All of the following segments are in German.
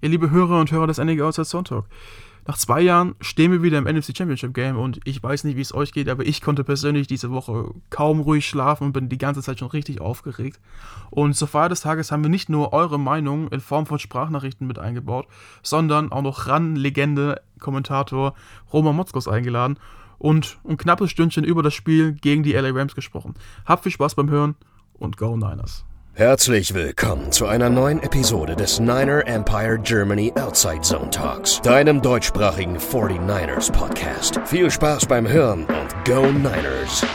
Ja, liebe Hörer und Hörer des NEG Outside Sonntag. Nach zwei Jahren stehen wir wieder im NFC Championship Game und ich weiß nicht, wie es euch geht, aber ich konnte persönlich diese Woche kaum ruhig schlafen und bin die ganze Zeit schon richtig aufgeregt. Und zur Feier des Tages haben wir nicht nur eure Meinung in Form von Sprachnachrichten mit eingebaut, sondern auch noch RAN-Legende, Kommentator Roman Motzkos eingeladen und ein knappes Stündchen über das Spiel gegen die LA Rams gesprochen. Habt viel Spaß beim Hören und Go Niners! Herzlich willkommen zu einer neuen Episode des Niner Empire Germany Outside Zone Talks, deinem deutschsprachigen 49ers Podcast. Viel Spaß beim Hören und Go Niners!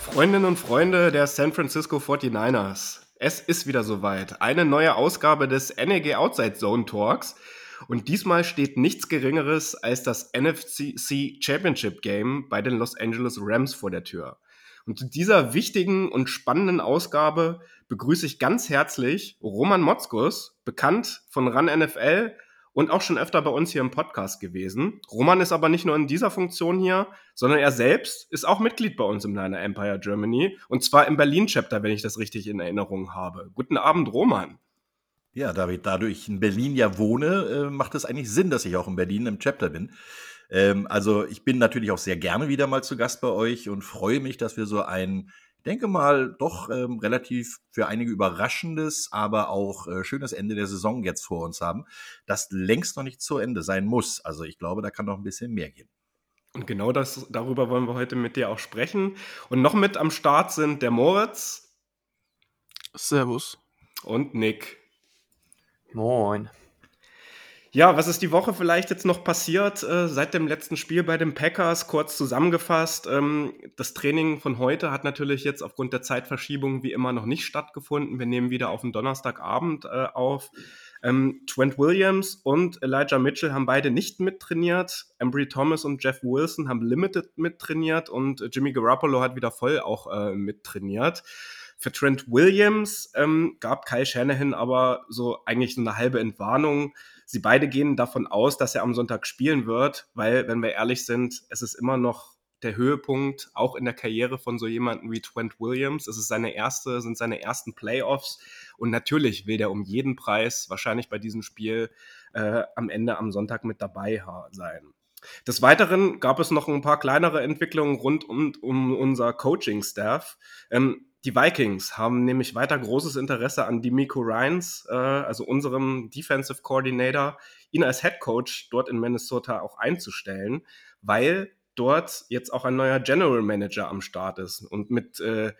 Freundinnen und Freunde der San Francisco 49ers, es ist wieder soweit. Eine neue Ausgabe des NEG Outside Zone Talks. Und diesmal steht nichts Geringeres als das NFC Championship Game bei den Los Angeles Rams vor der Tür. Und zu dieser wichtigen und spannenden Ausgabe begrüße ich ganz herzlich Roman Motzkus, bekannt von RAN NFL und auch schon öfter bei uns hier im Podcast gewesen. Roman ist aber nicht nur in dieser Funktion hier, sondern er selbst ist auch Mitglied bei uns im Liner Empire Germany und zwar im Berlin-Chapter, wenn ich das richtig in Erinnerung habe. Guten Abend, Roman. Ja, David, da ich in Berlin ja wohne, äh, macht es eigentlich Sinn, dass ich auch in Berlin im Chapter bin. Ähm, also ich bin natürlich auch sehr gerne wieder mal zu Gast bei euch und freue mich, dass wir so ein, ich denke mal, doch ähm, relativ für einige überraschendes, aber auch äh, schönes Ende der Saison jetzt vor uns haben, das längst noch nicht zu Ende sein muss. Also ich glaube, da kann noch ein bisschen mehr gehen. Und genau das, darüber wollen wir heute mit dir auch sprechen. Und noch mit am Start sind der Moritz. Servus. Und Nick. Moin. Ja, was ist die Woche vielleicht jetzt noch passiert äh, seit dem letzten Spiel bei den Packers? Kurz zusammengefasst, ähm, das Training von heute hat natürlich jetzt aufgrund der Zeitverschiebung wie immer noch nicht stattgefunden. Wir nehmen wieder auf den Donnerstagabend äh, auf. Ähm, Trent Williams und Elijah Mitchell haben beide nicht mittrainiert. Embry Thomas und Jeff Wilson haben limited mittrainiert und Jimmy Garoppolo hat wieder voll auch äh, mittrainiert. Für Trent Williams ähm, gab Kyle Shanahan aber so eigentlich so eine halbe Entwarnung. Sie beide gehen davon aus, dass er am Sonntag spielen wird, weil, wenn wir ehrlich sind, es ist immer noch der Höhepunkt, auch in der Karriere von so jemandem wie Trent Williams. Es ist seine erste, sind seine ersten Playoffs. Und natürlich will der um jeden Preis wahrscheinlich bei diesem Spiel äh, am Ende am Sonntag mit dabei sein. Des Weiteren gab es noch ein paar kleinere Entwicklungen rund um, um unser Coaching-Staff. Ähm, die Vikings haben nämlich weiter großes Interesse an Demico Ryans, äh, also unserem Defensive Coordinator, ihn als Head Coach dort in Minnesota auch einzustellen, weil dort jetzt auch ein neuer General Manager am Start ist. Und mit äh,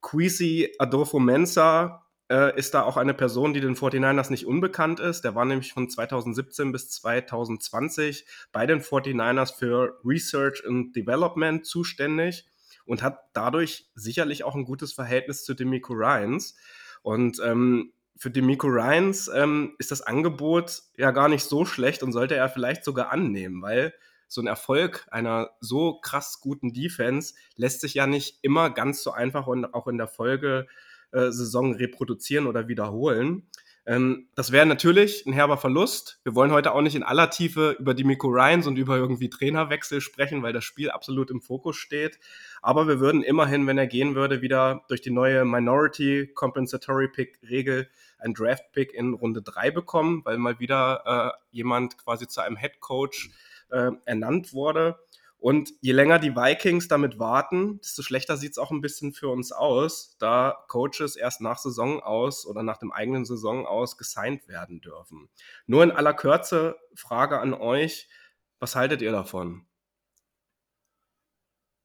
Quisi Adolfo Mensa äh, ist da auch eine Person, die den 49ers nicht unbekannt ist. Der war nämlich von 2017 bis 2020 bei den 49ers für Research and Development zuständig und hat dadurch sicherlich auch ein gutes Verhältnis zu Demico Ryans. Und ähm, für Demico Ryans ähm, ist das Angebot ja gar nicht so schlecht und sollte er vielleicht sogar annehmen, weil so ein Erfolg einer so krass guten Defense lässt sich ja nicht immer ganz so einfach und auch in der Folgesaison reproduzieren oder wiederholen. Ähm, das wäre natürlich ein herber Verlust. Wir wollen heute auch nicht in aller Tiefe über die Miko Ryans und über irgendwie Trainerwechsel sprechen, weil das Spiel absolut im Fokus steht. Aber wir würden immerhin, wenn er gehen würde, wieder durch die neue Minority Compensatory Pick Regel ein Draft Pick in Runde 3 bekommen, weil mal wieder äh, jemand quasi zu einem Head Coach äh, ernannt wurde. Und je länger die Vikings damit warten, desto schlechter sieht es auch ein bisschen für uns aus, da Coaches erst nach Saison aus oder nach dem eigenen Saison aus gesigned werden dürfen. Nur in aller Kürze Frage an euch, was haltet ihr davon?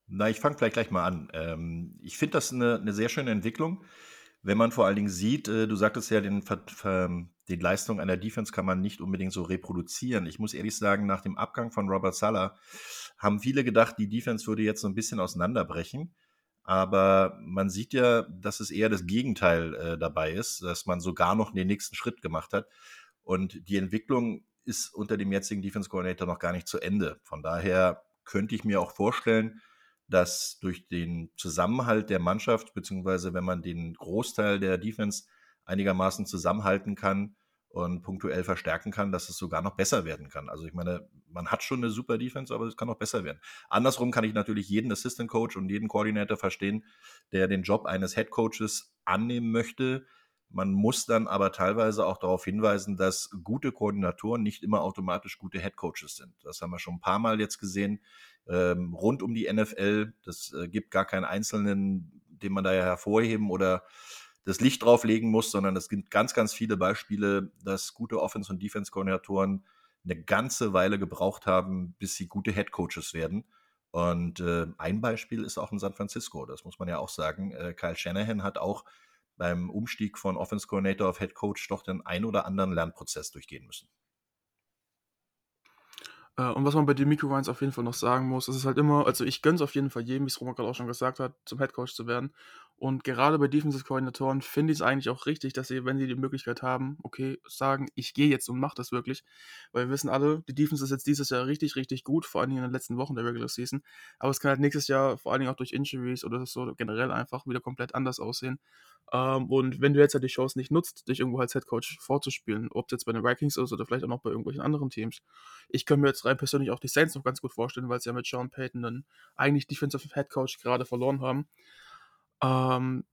Na, ich fange vielleicht gleich mal an. Ähm, ich finde das eine, eine, sehr schöne Entwicklung, wenn man vor allen Dingen sieht, äh, du sagtest ja, den, die Leistung einer Defense kann man nicht unbedingt so reproduzieren. Ich muss ehrlich sagen, nach dem Abgang von Robert Sala haben viele gedacht, die Defense würde jetzt so ein bisschen auseinanderbrechen. Aber man sieht ja, dass es eher das Gegenteil äh, dabei ist, dass man sogar noch den nächsten Schritt gemacht hat. Und die Entwicklung ist unter dem jetzigen Defense Coordinator noch gar nicht zu Ende. Von daher könnte ich mir auch vorstellen, dass durch den Zusammenhalt der Mannschaft, beziehungsweise wenn man den Großteil der Defense einigermaßen zusammenhalten kann und punktuell verstärken kann, dass es sogar noch besser werden kann. Also ich meine, man hat schon eine super Defense, aber es kann noch besser werden. Andersrum kann ich natürlich jeden Assistant Coach und jeden Coordinator verstehen, der den Job eines Head Coaches annehmen möchte. Man muss dann aber teilweise auch darauf hinweisen, dass gute Koordinatoren nicht immer automatisch gute Head Coaches sind. Das haben wir schon ein paar Mal jetzt gesehen ähm, rund um die NFL. Das äh, gibt gar keinen einzelnen, den man da ja hervorheben oder das Licht drauflegen muss, sondern es gibt ganz, ganz viele Beispiele, dass gute Offense- und Defense-Koordinatoren eine ganze Weile gebraucht haben, bis sie gute Head Coaches werden. Und äh, ein Beispiel ist auch in San Francisco, das muss man ja auch sagen. Äh, Kyle Shanahan hat auch beim Umstieg von Offense Coordinator auf Head Coach doch den ein oder anderen Lernprozess durchgehen müssen. Äh, und was man bei den Micro auf jeden Fall noch sagen muss, ist es halt immer, also ich gönne es auf jeden Fall jedem, wie es Roman gerade auch schon gesagt hat, zum Headcoach zu werden. Und gerade bei Defensive-Koordinatoren finde ich es eigentlich auch richtig, dass sie, wenn sie die Möglichkeit haben, okay, sagen, ich gehe jetzt und mache das wirklich. Weil wir wissen alle, die Defense ist jetzt dieses Jahr richtig, richtig gut, vor allen Dingen in den letzten Wochen der Regular Season. Aber es kann halt nächstes Jahr, vor allen Dingen auch durch Injuries oder so generell einfach wieder komplett anders aussehen. Ähm, und wenn du jetzt halt die Chance nicht nutzt, dich irgendwo als Headcoach vorzuspielen, ob es jetzt bei den Vikings ist oder vielleicht auch noch bei irgendwelchen anderen Teams. Ich kann mir jetzt rein persönlich auch die Saints noch ganz gut vorstellen, weil sie ja mit Sean Payton dann eigentlich Defensive Headcoach gerade verloren haben. Ähm,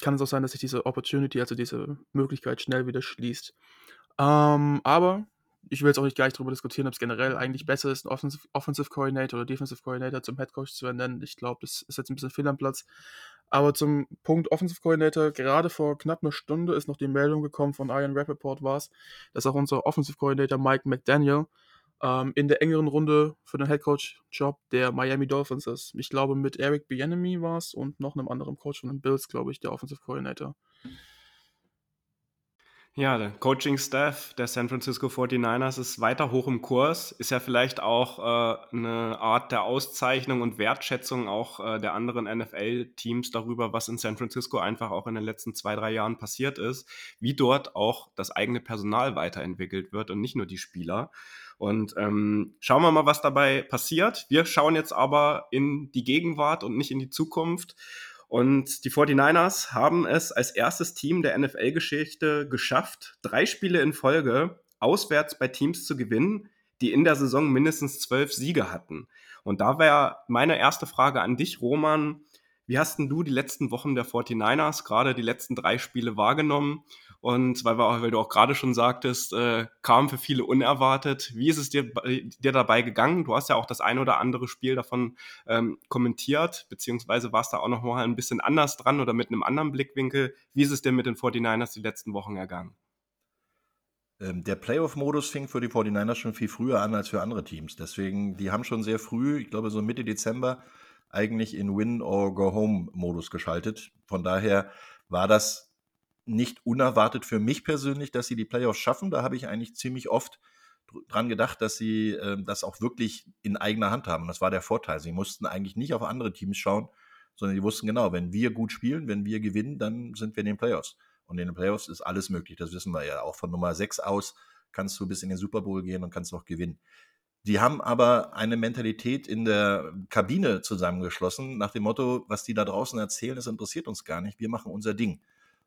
kann es auch sein, dass sich diese Opportunity, also diese Möglichkeit schnell wieder schließt. Ähm, aber ich will jetzt auch nicht gleich darüber diskutieren, ob es generell eigentlich besser ist, ein Offensive, Offensive Coordinator oder Defensive Coordinator zum Head Coach zu nennen. Ich glaube, das ist jetzt ein bisschen fehl am Platz. Aber zum Punkt Offensive Coordinator, gerade vor knapp einer Stunde ist noch die Meldung gekommen von Ian Rappaport war es, dass auch unser Offensive Coordinator Mike McDaniel ähm, in der engeren Runde für den Head Coach Job der Miami Dolphins ist. Ich glaube, mit Eric Bieniemy war es und noch einem anderen Coach von den Bills, glaube ich, der Offensive Coordinator. Ja, der Coaching-Staff der San Francisco 49ers ist weiter hoch im Kurs. Ist ja vielleicht auch äh, eine Art der Auszeichnung und Wertschätzung auch äh, der anderen NFL-Teams darüber, was in San Francisco einfach auch in den letzten zwei, drei Jahren passiert ist, wie dort auch das eigene Personal weiterentwickelt wird und nicht nur die Spieler. Und ähm, schauen wir mal, was dabei passiert. Wir schauen jetzt aber in die Gegenwart und nicht in die Zukunft. Und die 49ers haben es als erstes Team der NFL-Geschichte geschafft, drei Spiele in Folge auswärts bei Teams zu gewinnen, die in der Saison mindestens zwölf Siege hatten. Und da wäre meine erste Frage an dich, Roman. Wie hast denn du die letzten Wochen der 49ers, gerade die letzten drei Spiele wahrgenommen? Und weil, weil du auch gerade schon sagtest, äh, kam für viele unerwartet. Wie ist es dir, dir dabei gegangen? Du hast ja auch das ein oder andere Spiel davon ähm, kommentiert, beziehungsweise warst da auch noch mal ein bisschen anders dran oder mit einem anderen Blickwinkel. Wie ist es dir mit den 49ers die letzten Wochen ergangen? Ähm, der Playoff-Modus fing für die 49ers schon viel früher an als für andere Teams. Deswegen, die haben schon sehr früh, ich glaube so Mitte Dezember, eigentlich in Win-or-Go-Home-Modus geschaltet. Von daher war das nicht unerwartet für mich persönlich, dass sie die Playoffs schaffen. Da habe ich eigentlich ziemlich oft dran gedacht, dass sie äh, das auch wirklich in eigener Hand haben. Das war der Vorteil. Sie mussten eigentlich nicht auf andere Teams schauen, sondern sie wussten genau, wenn wir gut spielen, wenn wir gewinnen, dann sind wir in den Playoffs. Und in den Playoffs ist alles möglich. Das wissen wir ja. Auch von Nummer 6 aus kannst du bis in den Super Bowl gehen und kannst auch gewinnen. Die haben aber eine Mentalität in der Kabine zusammengeschlossen, nach dem Motto, was die da draußen erzählen, das interessiert uns gar nicht. Wir machen unser Ding.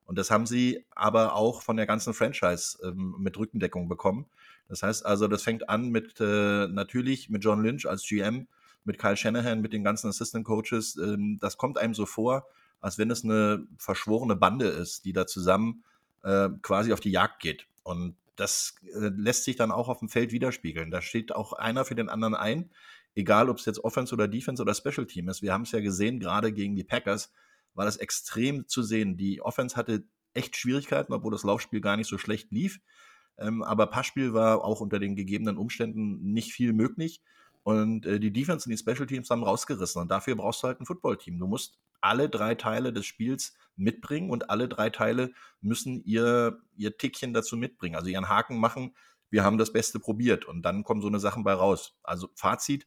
Und das haben sie aber auch von der ganzen Franchise ähm, mit Rückendeckung bekommen. Das heißt also, das fängt an mit äh, natürlich mit John Lynch als GM, mit Kyle Shanahan, mit den ganzen Assistant Coaches. Ähm, das kommt einem so vor, als wenn es eine verschworene Bande ist, die da zusammen äh, quasi auf die Jagd geht. Und das äh, lässt sich dann auch auf dem Feld widerspiegeln. Da steht auch einer für den anderen ein, egal ob es jetzt Offense oder Defense oder Special Team ist. Wir haben es ja gesehen, gerade gegen die Packers war das extrem zu sehen. Die Offense hatte echt Schwierigkeiten, obwohl das Laufspiel gar nicht so schlecht lief. Ähm, aber Passspiel war auch unter den gegebenen Umständen nicht viel möglich. Und äh, die Defense und die Special Teams haben rausgerissen. Und dafür brauchst du halt ein Footballteam. Du musst alle drei Teile des Spiels mitbringen und alle drei Teile müssen ihr, ihr Tickchen dazu mitbringen, also ihren Haken machen. Wir haben das Beste probiert und dann kommen so eine Sachen bei raus. Also Fazit,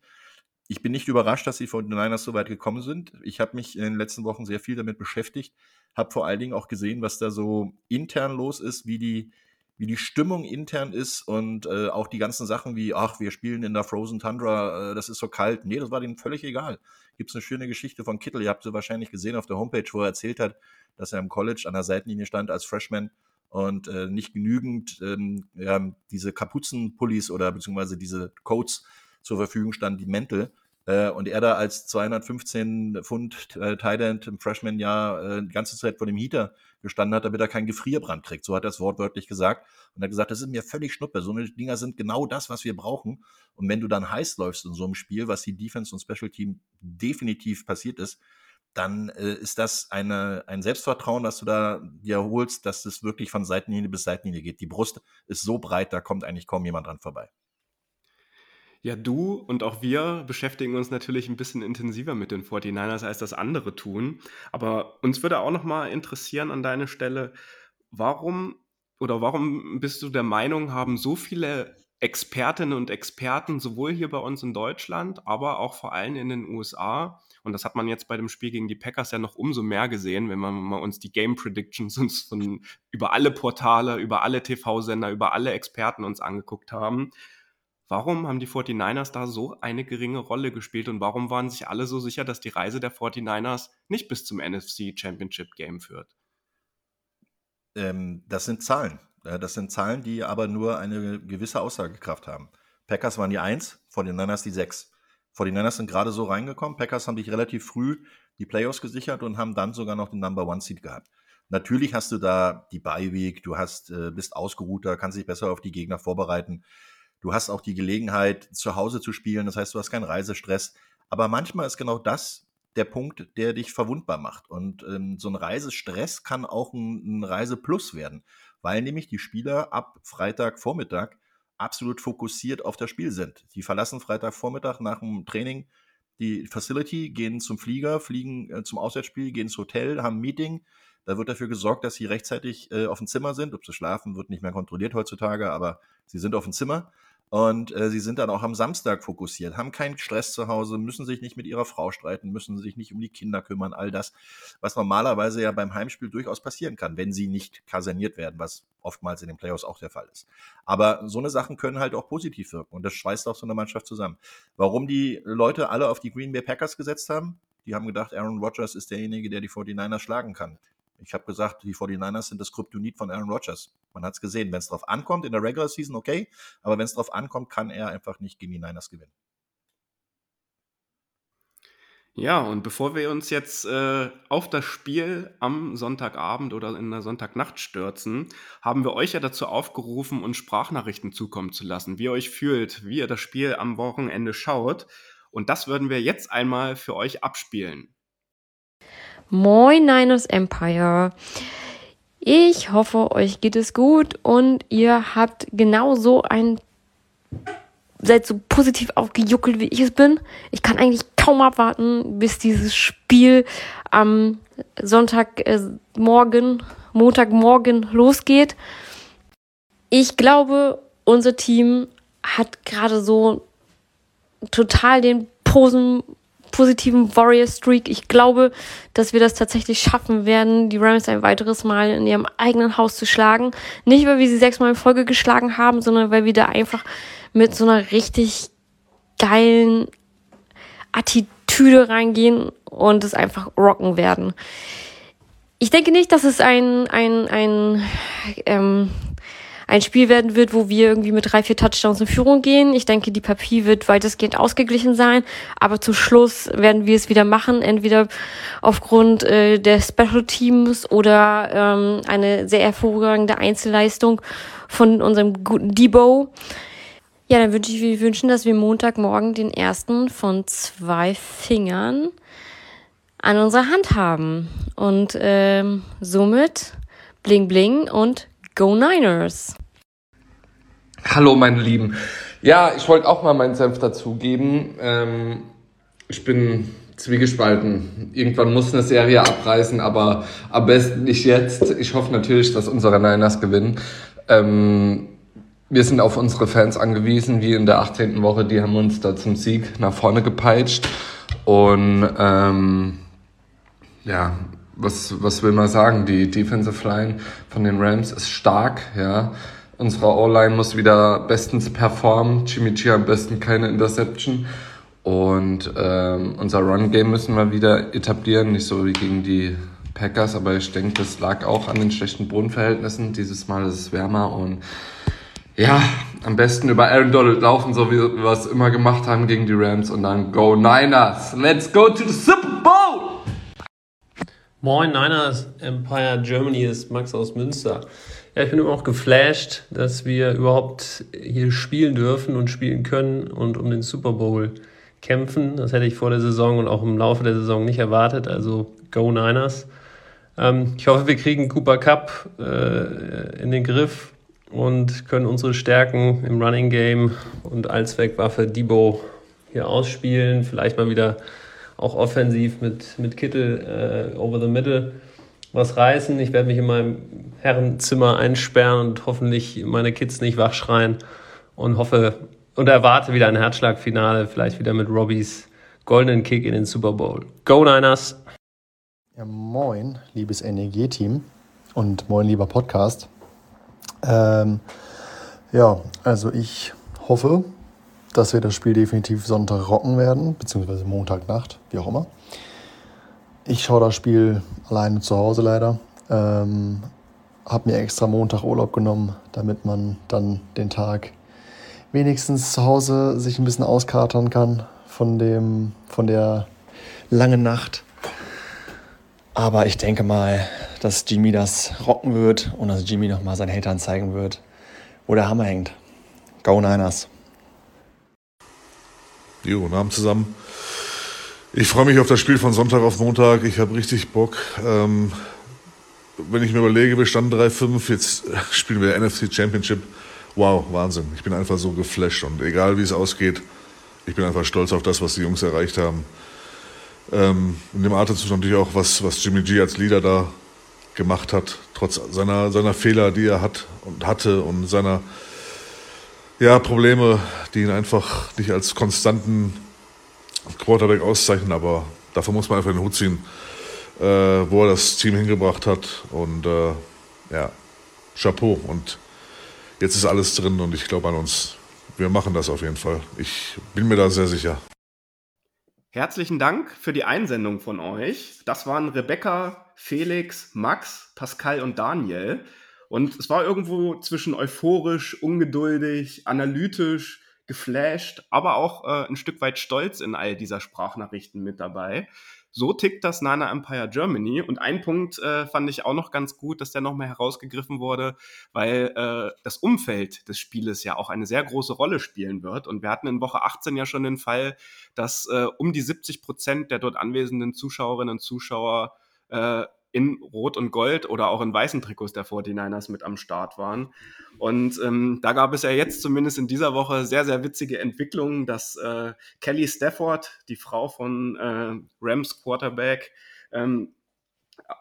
ich bin nicht überrascht, dass die 49ers so weit gekommen sind. Ich habe mich in den letzten Wochen sehr viel damit beschäftigt, habe vor allen Dingen auch gesehen, was da so intern los ist, wie die, wie die Stimmung intern ist und äh, auch die ganzen Sachen wie, ach, wir spielen in der Frozen Tundra, äh, das ist so kalt. Nee, das war denen völlig egal. Gibt es eine schöne Geschichte von Kittel, ihr habt sie wahrscheinlich gesehen auf der Homepage, wo er erzählt hat, dass er im College an der Seitenlinie stand als Freshman und äh, nicht genügend ähm, ja, diese Kapuzenpullis oder beziehungsweise diese Coats zur Verfügung standen, die Mäntel. Äh, und er da als 215 Pfund äh, Thailand im Freshman-Jahr äh, die ganze Zeit vor dem Heater gestanden hat, damit er keinen Gefrierbrand kriegt. So hat er es wortwörtlich gesagt. Und er hat gesagt, das ist mir völlig schnuppe. So eine Dinger sind genau das, was wir brauchen. Und wenn du dann heiß läufst in so einem Spiel, was die Defense und Special Team definitiv passiert ist, dann äh, ist das eine, ein Selbstvertrauen, das du da dir holst, dass es wirklich von Seitenlinie bis Seitenlinie geht. Die Brust ist so breit, da kommt eigentlich kaum jemand dran vorbei. Ja, du und auch wir beschäftigen uns natürlich ein bisschen intensiver mit den 49ers, als das andere tun. Aber uns würde auch noch mal interessieren an deiner Stelle, warum oder warum bist du der Meinung, haben so viele Expertinnen und Experten sowohl hier bei uns in Deutschland, aber auch vor allem in den USA und das hat man jetzt bei dem Spiel gegen die Packers ja noch umso mehr gesehen, wenn man mal uns die Game Predictions uns von über alle Portale, über alle TV-Sender, über alle Experten uns angeguckt haben. Warum haben die 49ers da so eine geringe Rolle gespielt und warum waren sich alle so sicher, dass die Reise der 49ers nicht bis zum NFC Championship Game führt? Ähm, das sind Zahlen. Das sind Zahlen, die aber nur eine gewisse Aussagekraft haben. Packers waren die 1, 49ers die 6. 49ers sind gerade so reingekommen. Packers haben dich relativ früh die Playoffs gesichert und haben dann sogar noch den Number One Seed gehabt. Natürlich hast du da die Week, du hast, äh, bist ausgeruhter, kannst dich besser auf die Gegner vorbereiten. Du hast auch die Gelegenheit, zu Hause zu spielen, das heißt, du hast keinen Reisestress. Aber manchmal ist genau das der Punkt, der dich verwundbar macht. Und ähm, so ein Reisestress kann auch ein, ein Reiseplus werden, weil nämlich die Spieler ab Freitagvormittag absolut fokussiert auf das Spiel sind. Die verlassen Freitagvormittag nach dem Training die Facility, gehen zum Flieger, fliegen äh, zum Auswärtsspiel, gehen ins Hotel, haben ein Meeting. Da wird dafür gesorgt, dass sie rechtzeitig äh, auf dem Zimmer sind. Ob sie schlafen, wird nicht mehr kontrolliert heutzutage, aber sie sind auf dem Zimmer. Und äh, sie sind dann auch am Samstag fokussiert, haben keinen Stress zu Hause, müssen sich nicht mit ihrer Frau streiten, müssen sich nicht um die Kinder kümmern, all das, was normalerweise ja beim Heimspiel durchaus passieren kann, wenn sie nicht kaserniert werden, was oftmals in den Playoffs auch der Fall ist. Aber so eine Sachen können halt auch positiv wirken und das schweißt auch so eine Mannschaft zusammen. Warum die Leute alle auf die Green Bay Packers gesetzt haben? Die haben gedacht, Aaron Rodgers ist derjenige, der die 49ers schlagen kann. Ich habe gesagt, die 49ers sind das Kryptonit von Aaron Rodgers. Man hat es gesehen. Wenn es drauf ankommt, in der Regular Season okay, aber wenn es drauf ankommt, kann er einfach nicht gegen die Niners gewinnen. Ja, und bevor wir uns jetzt äh, auf das Spiel am Sonntagabend oder in der Sonntagnacht stürzen, haben wir euch ja dazu aufgerufen, uns Sprachnachrichten zukommen zu lassen, wie ihr euch fühlt, wie ihr das Spiel am Wochenende schaut. Und das würden wir jetzt einmal für euch abspielen. Moin Niners Empire. Ich hoffe, euch geht es gut und ihr habt genauso ein seid so positiv aufgejuckelt, wie ich es bin. Ich kann eigentlich kaum abwarten, bis dieses Spiel am Sonntagmorgen, äh, Montagmorgen losgeht. Ich glaube, unser Team hat gerade so total den Posen positiven Warrior Streak. Ich glaube, dass wir das tatsächlich schaffen werden, die Rams ein weiteres Mal in ihrem eigenen Haus zu schlagen. Nicht, weil wir sie sechsmal in Folge geschlagen haben, sondern weil wir da einfach mit so einer richtig geilen Attitüde reingehen und es einfach rocken werden. Ich denke nicht, dass es ein, ein, ein ähm, ein Spiel werden wird, wo wir irgendwie mit drei, vier Touchdowns in Führung gehen. Ich denke, die Papier wird weitestgehend ausgeglichen sein, aber zum Schluss werden wir es wieder machen, entweder aufgrund äh, der Special Teams oder ähm, eine sehr hervorragende Einzelleistung von unserem guten Debo. Ja, dann würde ich mir wünschen, dass wir Montagmorgen den ersten von zwei Fingern an unserer Hand haben. Und ähm, somit bling bling und Go Niners! Hallo meine Lieben. Ja, ich wollte auch mal meinen Senf dazugeben. Ähm, ich bin zwiegespalten. Irgendwann muss eine Serie abreißen, aber am besten nicht jetzt. Ich hoffe natürlich, dass unsere Niners gewinnen. Ähm, wir sind auf unsere Fans angewiesen, wie in der 18. Woche. Die haben uns da zum Sieg nach vorne gepeitscht. Und ähm, ja, was, was will man sagen? Die Defensive Line von den Rams ist stark, ja. Unsere O-Line muss wieder bestens performen. G am besten keine Interception. Und ähm, unser Run-Game müssen wir wieder etablieren, nicht so wie gegen die Packers, aber ich denke, das lag auch an den schlechten Bodenverhältnissen. Dieses Mal ist es wärmer und ja, am besten über Aaron Donald laufen, so wie wir es immer gemacht haben gegen die Rams und dann Go Niners. Let's go to the Super Bowl! Moin Niners, Empire Germany ist Max aus Münster. Ja, ich bin immer noch geflasht, dass wir überhaupt hier spielen dürfen und spielen können und um den Super Bowl kämpfen. Das hätte ich vor der Saison und auch im Laufe der Saison nicht erwartet. Also Go Niners. Ähm, ich hoffe, wir kriegen Cooper Cup äh, in den Griff und können unsere Stärken im Running Game und Allzweckwaffe Debo hier ausspielen. Vielleicht mal wieder auch offensiv mit, mit Kittel äh, over the middle was reißen. Ich werde mich in meinem Herrenzimmer einsperren und hoffentlich meine Kids nicht wachschreien und hoffe und erwarte wieder ein Herzschlagfinale, vielleicht wieder mit Robbys goldenen Kick in den Super Bowl. Go Niners! Ja, moin, liebes NEG-Team und moin, lieber Podcast. Ähm, ja, also ich hoffe, dass wir das Spiel definitiv Sonntag rocken werden, beziehungsweise Montagnacht, wie auch immer. Ich schaue das Spiel alleine zu Hause leider. Ähm, habe mir extra Montag Urlaub genommen, damit man dann den Tag wenigstens zu Hause sich ein bisschen auskatern kann von, dem, von der langen Nacht. Aber ich denke mal, dass Jimmy das rocken wird und dass Jimmy nochmal seinen Hatern zeigen wird, wo der Hammer hängt. Go Niners. Jo, guten Abend zusammen. Ich freue mich auf das Spiel von Sonntag auf Montag. Ich habe richtig Bock. Ähm, wenn ich mir überlege, wir standen 3-5, jetzt spielen wir NFC Championship. Wow, Wahnsinn. Ich bin einfach so geflasht und egal wie es ausgeht, ich bin einfach stolz auf das, was die Jungs erreicht haben. Ähm, in dem Atemzug natürlich auch, was, was Jimmy G als Leader da gemacht hat, trotz seiner, seiner Fehler, die er hat und hatte und seiner ja, Probleme, die ihn einfach nicht als konstanten Quarterback auszeichnen, aber dafür muss man einfach den Hut ziehen, äh, wo er das Team hingebracht hat. Und äh, ja, Chapeau. Und jetzt ist alles drin und ich glaube an uns. Wir machen das auf jeden Fall. Ich bin mir da sehr sicher. Herzlichen Dank für die Einsendung von euch. Das waren Rebecca, Felix, Max, Pascal und Daniel. Und es war irgendwo zwischen euphorisch, ungeduldig, analytisch, geflasht, aber auch äh, ein Stück weit stolz in all dieser Sprachnachrichten mit dabei. So tickt das Nana Empire Germany. Und ein Punkt äh, fand ich auch noch ganz gut, dass der nochmal herausgegriffen wurde, weil äh, das Umfeld des Spieles ja auch eine sehr große Rolle spielen wird. Und wir hatten in Woche 18 ja schon den Fall, dass äh, um die 70 Prozent der dort anwesenden Zuschauerinnen und Zuschauer äh, in Rot und Gold oder auch in weißen Trikots der 49ers mit am Start waren. Und ähm, da gab es ja jetzt zumindest in dieser Woche sehr, sehr witzige Entwicklungen, dass äh, Kelly Stafford, die Frau von äh, Rams Quarterback, ähm,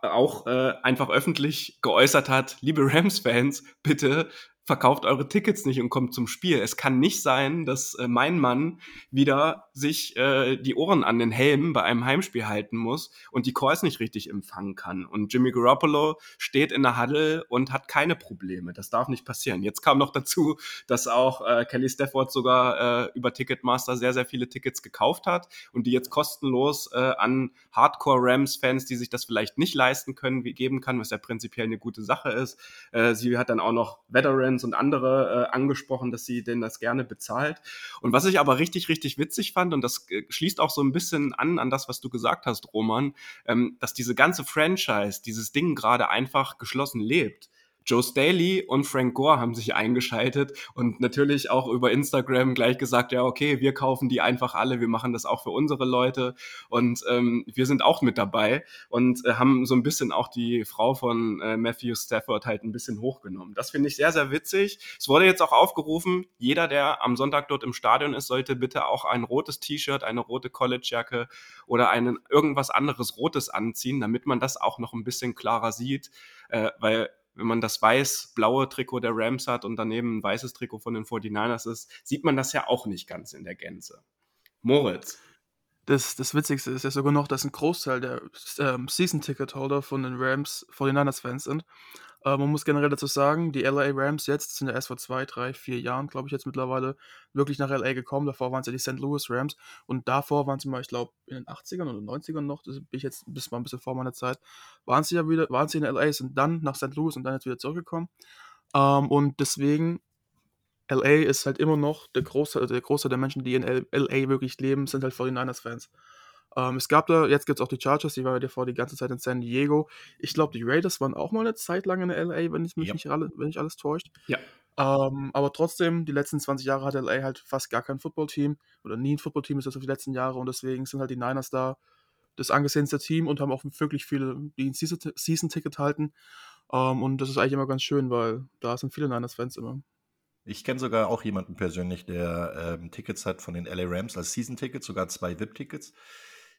auch äh, einfach öffentlich geäußert hat, liebe Rams-Fans, bitte verkauft eure Tickets nicht und kommt zum Spiel. Es kann nicht sein, dass äh, mein Mann wieder sich äh, die Ohren an den Helm bei einem Heimspiel halten muss und die Calls nicht richtig empfangen kann. Und Jimmy Garoppolo steht in der Huddle und hat keine Probleme. Das darf nicht passieren. Jetzt kam noch dazu, dass auch äh, Kelly Stafford sogar äh, über Ticketmaster sehr, sehr viele Tickets gekauft hat und die jetzt kostenlos äh, an Hardcore-Rams-Fans, die sich das vielleicht nicht leisten können, geben kann, was ja prinzipiell eine gute Sache ist. Äh, sie hat dann auch noch Veterans Friends und andere äh, angesprochen, dass sie denn das gerne bezahlt. Und was ich aber richtig, richtig witzig fand, und das äh, schließt auch so ein bisschen an an das, was du gesagt hast, Roman, ähm, dass diese ganze Franchise, dieses Ding gerade einfach geschlossen lebt. Joe Staley und Frank Gore haben sich eingeschaltet und natürlich auch über Instagram gleich gesagt, ja, okay, wir kaufen die einfach alle, wir machen das auch für unsere Leute und ähm, wir sind auch mit dabei und äh, haben so ein bisschen auch die Frau von äh, Matthew Stafford halt ein bisschen hochgenommen. Das finde ich sehr, sehr witzig. Es wurde jetzt auch aufgerufen, jeder, der am Sonntag dort im Stadion ist, sollte bitte auch ein rotes T-Shirt, eine rote Collegejacke oder einen irgendwas anderes Rotes anziehen, damit man das auch noch ein bisschen klarer sieht, äh, weil wenn man das weiß-blaue Trikot der Rams hat und daneben ein weißes Trikot von den 49ers ist, sieht man das ja auch nicht ganz in der Gänze. Moritz. Das, das Witzigste ist ja sogar noch, dass ein Großteil der ähm, Season-Ticket-Holder von den Rams 49ers-Fans sind. Äh, man muss generell dazu sagen, die LA Rams jetzt sind ja erst vor zwei, drei, vier Jahren, glaube ich, jetzt mittlerweile wirklich nach LA gekommen. Davor waren es ja die St. Louis Rams und davor waren sie mal, ich glaube, in den 80ern oder 90ern noch, das bin ich jetzt bis mal ein bisschen vor meiner Zeit, waren sie ja wieder, waren sie in LA, sind dann nach St. Louis und dann jetzt wieder zurückgekommen. Ähm, und deswegen LA ist halt immer noch der Großteil, der Großteil der Menschen, die in LA wirklich leben, sind halt 49ers-Fans. Ähm, es gab da, jetzt gibt es auch die Chargers, die waren ja davor die ganze Zeit in San Diego. Ich glaube, die Raiders waren auch mal eine Zeit lang in LA, wenn ich mich Ja. nicht, alle, wenn nicht alles täuscht. Ja. Ähm, aber trotzdem, die letzten 20 Jahre hat LA halt fast gar kein Footballteam oder nie ein Footballteam ist das auf die letzten Jahre und deswegen sind halt die Niners da das angesehenste Team und haben auch wirklich viele, die ein Season- Season-Ticket halten. Ähm, und das ist eigentlich immer ganz schön, weil da sind viele Niners-Fans immer. Ich kenne sogar auch jemanden persönlich, der ähm, Tickets hat von den LA Rams als Season-Tickets, sogar zwei VIP-Tickets.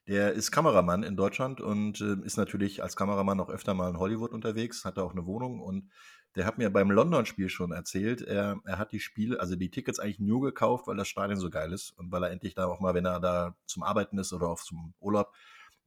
Der ist Kameramann in Deutschland und äh, ist natürlich als Kameramann auch öfter mal in Hollywood unterwegs, hat da auch eine Wohnung und der hat mir beim London-Spiel schon erzählt, er, er hat die Spiele, also die Tickets eigentlich nur gekauft, weil das Stadion so geil ist und weil er endlich da auch mal, wenn er da zum Arbeiten ist oder auf zum Urlaub,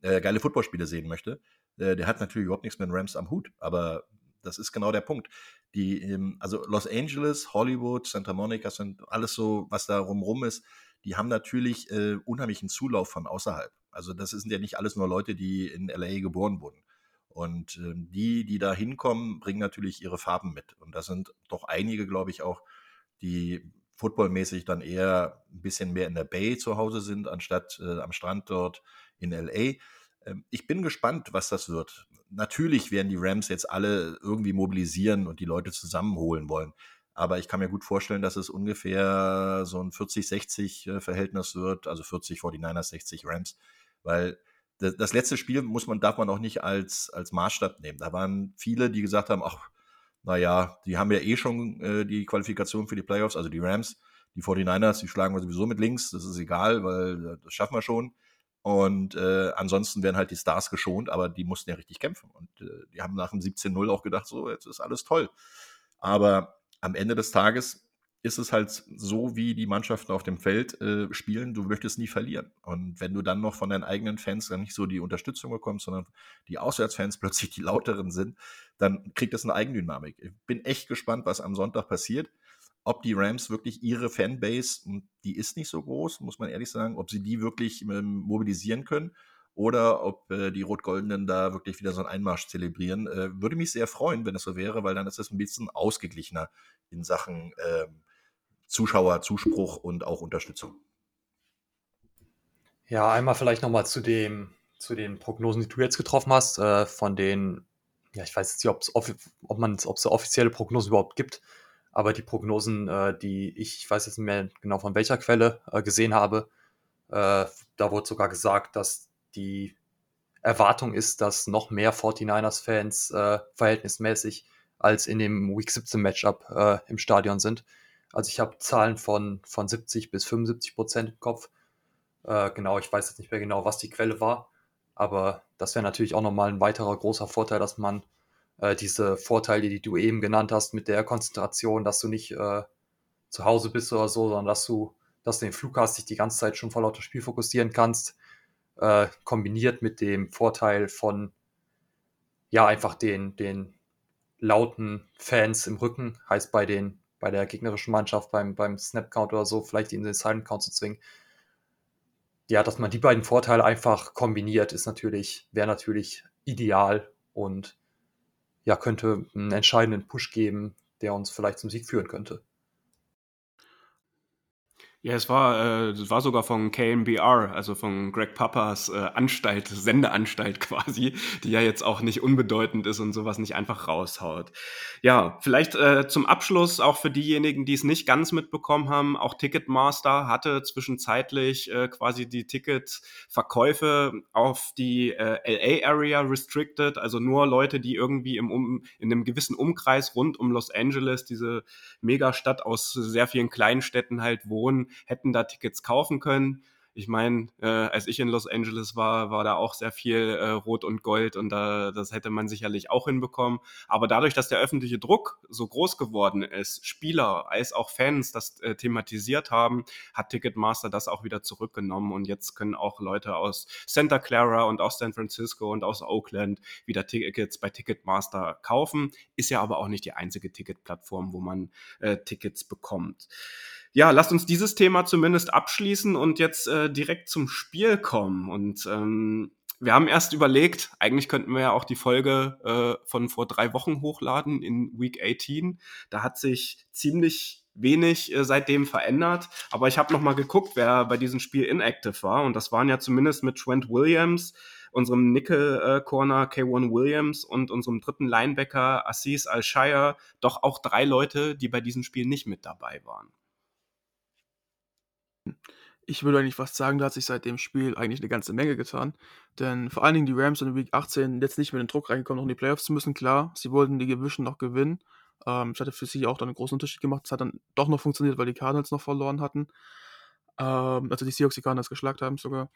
äh, geile Footballspiele sehen möchte. Äh, der hat natürlich überhaupt nichts mit den Rams am Hut, aber das ist genau der Punkt. Die, ähm, also Los Angeles, Hollywood, Santa Monica sind alles so, was da rumrum ist, die haben natürlich äh, unheimlichen Zulauf von außerhalb. Also das sind ja nicht alles nur Leute, die in LA geboren wurden. Und ähm, die, die da hinkommen, bringen natürlich ihre Farben mit. Und das sind doch einige, glaube ich, auch, die footballmäßig dann eher ein bisschen mehr in der Bay zu Hause sind, anstatt äh, am Strand dort in LA. Ähm, ich bin gespannt, was das wird. Natürlich werden die Rams jetzt alle irgendwie mobilisieren und die Leute zusammenholen wollen. Aber ich kann mir gut vorstellen, dass es ungefähr so ein 40-60 äh, Verhältnis wird, also 40 49ers, 60 Rams, weil das, letzte Spiel muss man, darf man auch nicht als, als Maßstab nehmen. Da waren viele, die gesagt haben, ach, naja, die haben ja eh schon äh, die Qualifikation für die Playoffs, also die Rams, die 49ers, die schlagen wir sowieso mit links, das ist egal, weil äh, das schaffen wir schon. Und äh, ansonsten werden halt die Stars geschont, aber die mussten ja richtig kämpfen. Und äh, die haben nach dem 17-0 auch gedacht, so, jetzt ist alles toll. Aber am Ende des Tages ist es halt so, wie die Mannschaften auf dem Feld äh, spielen, du möchtest nie verlieren. Und wenn du dann noch von deinen eigenen Fans dann nicht so die Unterstützung bekommst, sondern die Auswärtsfans plötzlich die lauteren sind, dann kriegt das eine Eigendynamik. Ich bin echt gespannt, was am Sonntag passiert. Ob die Rams wirklich ihre Fanbase, die ist nicht so groß, muss man ehrlich sagen, ob sie die wirklich ähm, mobilisieren können oder ob äh, die Rot-Goldenen da wirklich wieder so einen Einmarsch zelebrieren. Äh, würde mich sehr freuen, wenn es so wäre, weil dann ist es ein bisschen ausgeglichener in Sachen ähm, Zuschauer, Zuspruch und auch Unterstützung. Ja, einmal vielleicht nochmal zu zu den Prognosen, die du jetzt getroffen hast, äh, von den, ja, ich weiß jetzt nicht, ob man ob es offizielle Prognosen überhaupt gibt, aber die Prognosen, äh, die ich, ich weiß jetzt nicht mehr genau von welcher Quelle äh, gesehen habe, äh, da wurde sogar gesagt, dass die Erwartung ist, dass noch mehr 49ers-Fans äh, verhältnismäßig als in dem Week 17 Matchup äh, im Stadion sind. Also ich habe Zahlen von, von 70 bis 75 Prozent im Kopf. Äh, genau, ich weiß jetzt nicht mehr genau, was die Quelle war, aber das wäre natürlich auch nochmal ein weiterer großer Vorteil, dass man äh, diese Vorteile, die du eben genannt hast, mit der Konzentration, dass du nicht äh, zu Hause bist oder so, sondern dass du, dass du den Flug hast, dich die ganze Zeit schon voll auf das Spiel fokussieren kannst, äh, kombiniert mit dem Vorteil von ja einfach den, den lauten Fans im Rücken, heißt bei den bei der gegnerischen Mannschaft beim, beim Snap-Count oder so, vielleicht in den Silent-Count zu zwingen. Ja, dass man die beiden Vorteile einfach kombiniert, ist natürlich, wäre natürlich ideal und ja, könnte einen entscheidenden Push geben, der uns vielleicht zum Sieg führen könnte. Ja, es war, äh, es war sogar von KNBR, also von Greg Papas äh, Anstalt, Sendeanstalt quasi, die ja jetzt auch nicht unbedeutend ist und sowas nicht einfach raushaut. Ja, vielleicht äh, zum Abschluss auch für diejenigen, die es nicht ganz mitbekommen haben, auch Ticketmaster hatte zwischenzeitlich äh, quasi die Ticketverkäufe auf die äh, LA-Area restricted, also nur Leute, die irgendwie im um, in einem gewissen Umkreis rund um Los Angeles, diese Megastadt aus sehr vielen kleinen Städten halt wohnen, hätten da Tickets kaufen können. Ich meine, äh, als ich in Los Angeles war, war da auch sehr viel äh, Rot und Gold und da, das hätte man sicherlich auch hinbekommen. Aber dadurch, dass der öffentliche Druck so groß geworden ist, Spieler als auch Fans das äh, thematisiert haben, hat Ticketmaster das auch wieder zurückgenommen und jetzt können auch Leute aus Santa Clara und aus San Francisco und aus Oakland wieder Tickets bei Ticketmaster kaufen. Ist ja aber auch nicht die einzige Ticketplattform, wo man äh, Tickets bekommt ja, lasst uns dieses Thema zumindest abschließen und jetzt äh, direkt zum Spiel kommen. Und ähm, wir haben erst überlegt, eigentlich könnten wir ja auch die Folge äh, von vor drei Wochen hochladen in Week 18. Da hat sich ziemlich wenig äh, seitdem verändert. Aber ich habe noch mal geguckt, wer bei diesem Spiel inactive war. Und das waren ja zumindest mit Trent Williams, unserem Nickel-Corner äh, K1 Williams und unserem dritten Linebacker Assis Al-Shire doch auch drei Leute, die bei diesem Spiel nicht mit dabei waren. Ich würde eigentlich fast sagen, da hat sich seit dem Spiel eigentlich eine ganze Menge getan. Denn vor allen Dingen die Rams in Week 18 jetzt nicht mit dem Druck reingekommen, noch in die Playoffs zu müssen. Klar, sie wollten die Gewischen noch gewinnen. Ähm, das hatte für sie auch dann einen großen Unterschied gemacht. Es hat dann doch noch funktioniert, weil die Cardinals noch verloren hatten. Ähm, also die Seahawks die Cardinals geschlagen haben sogar.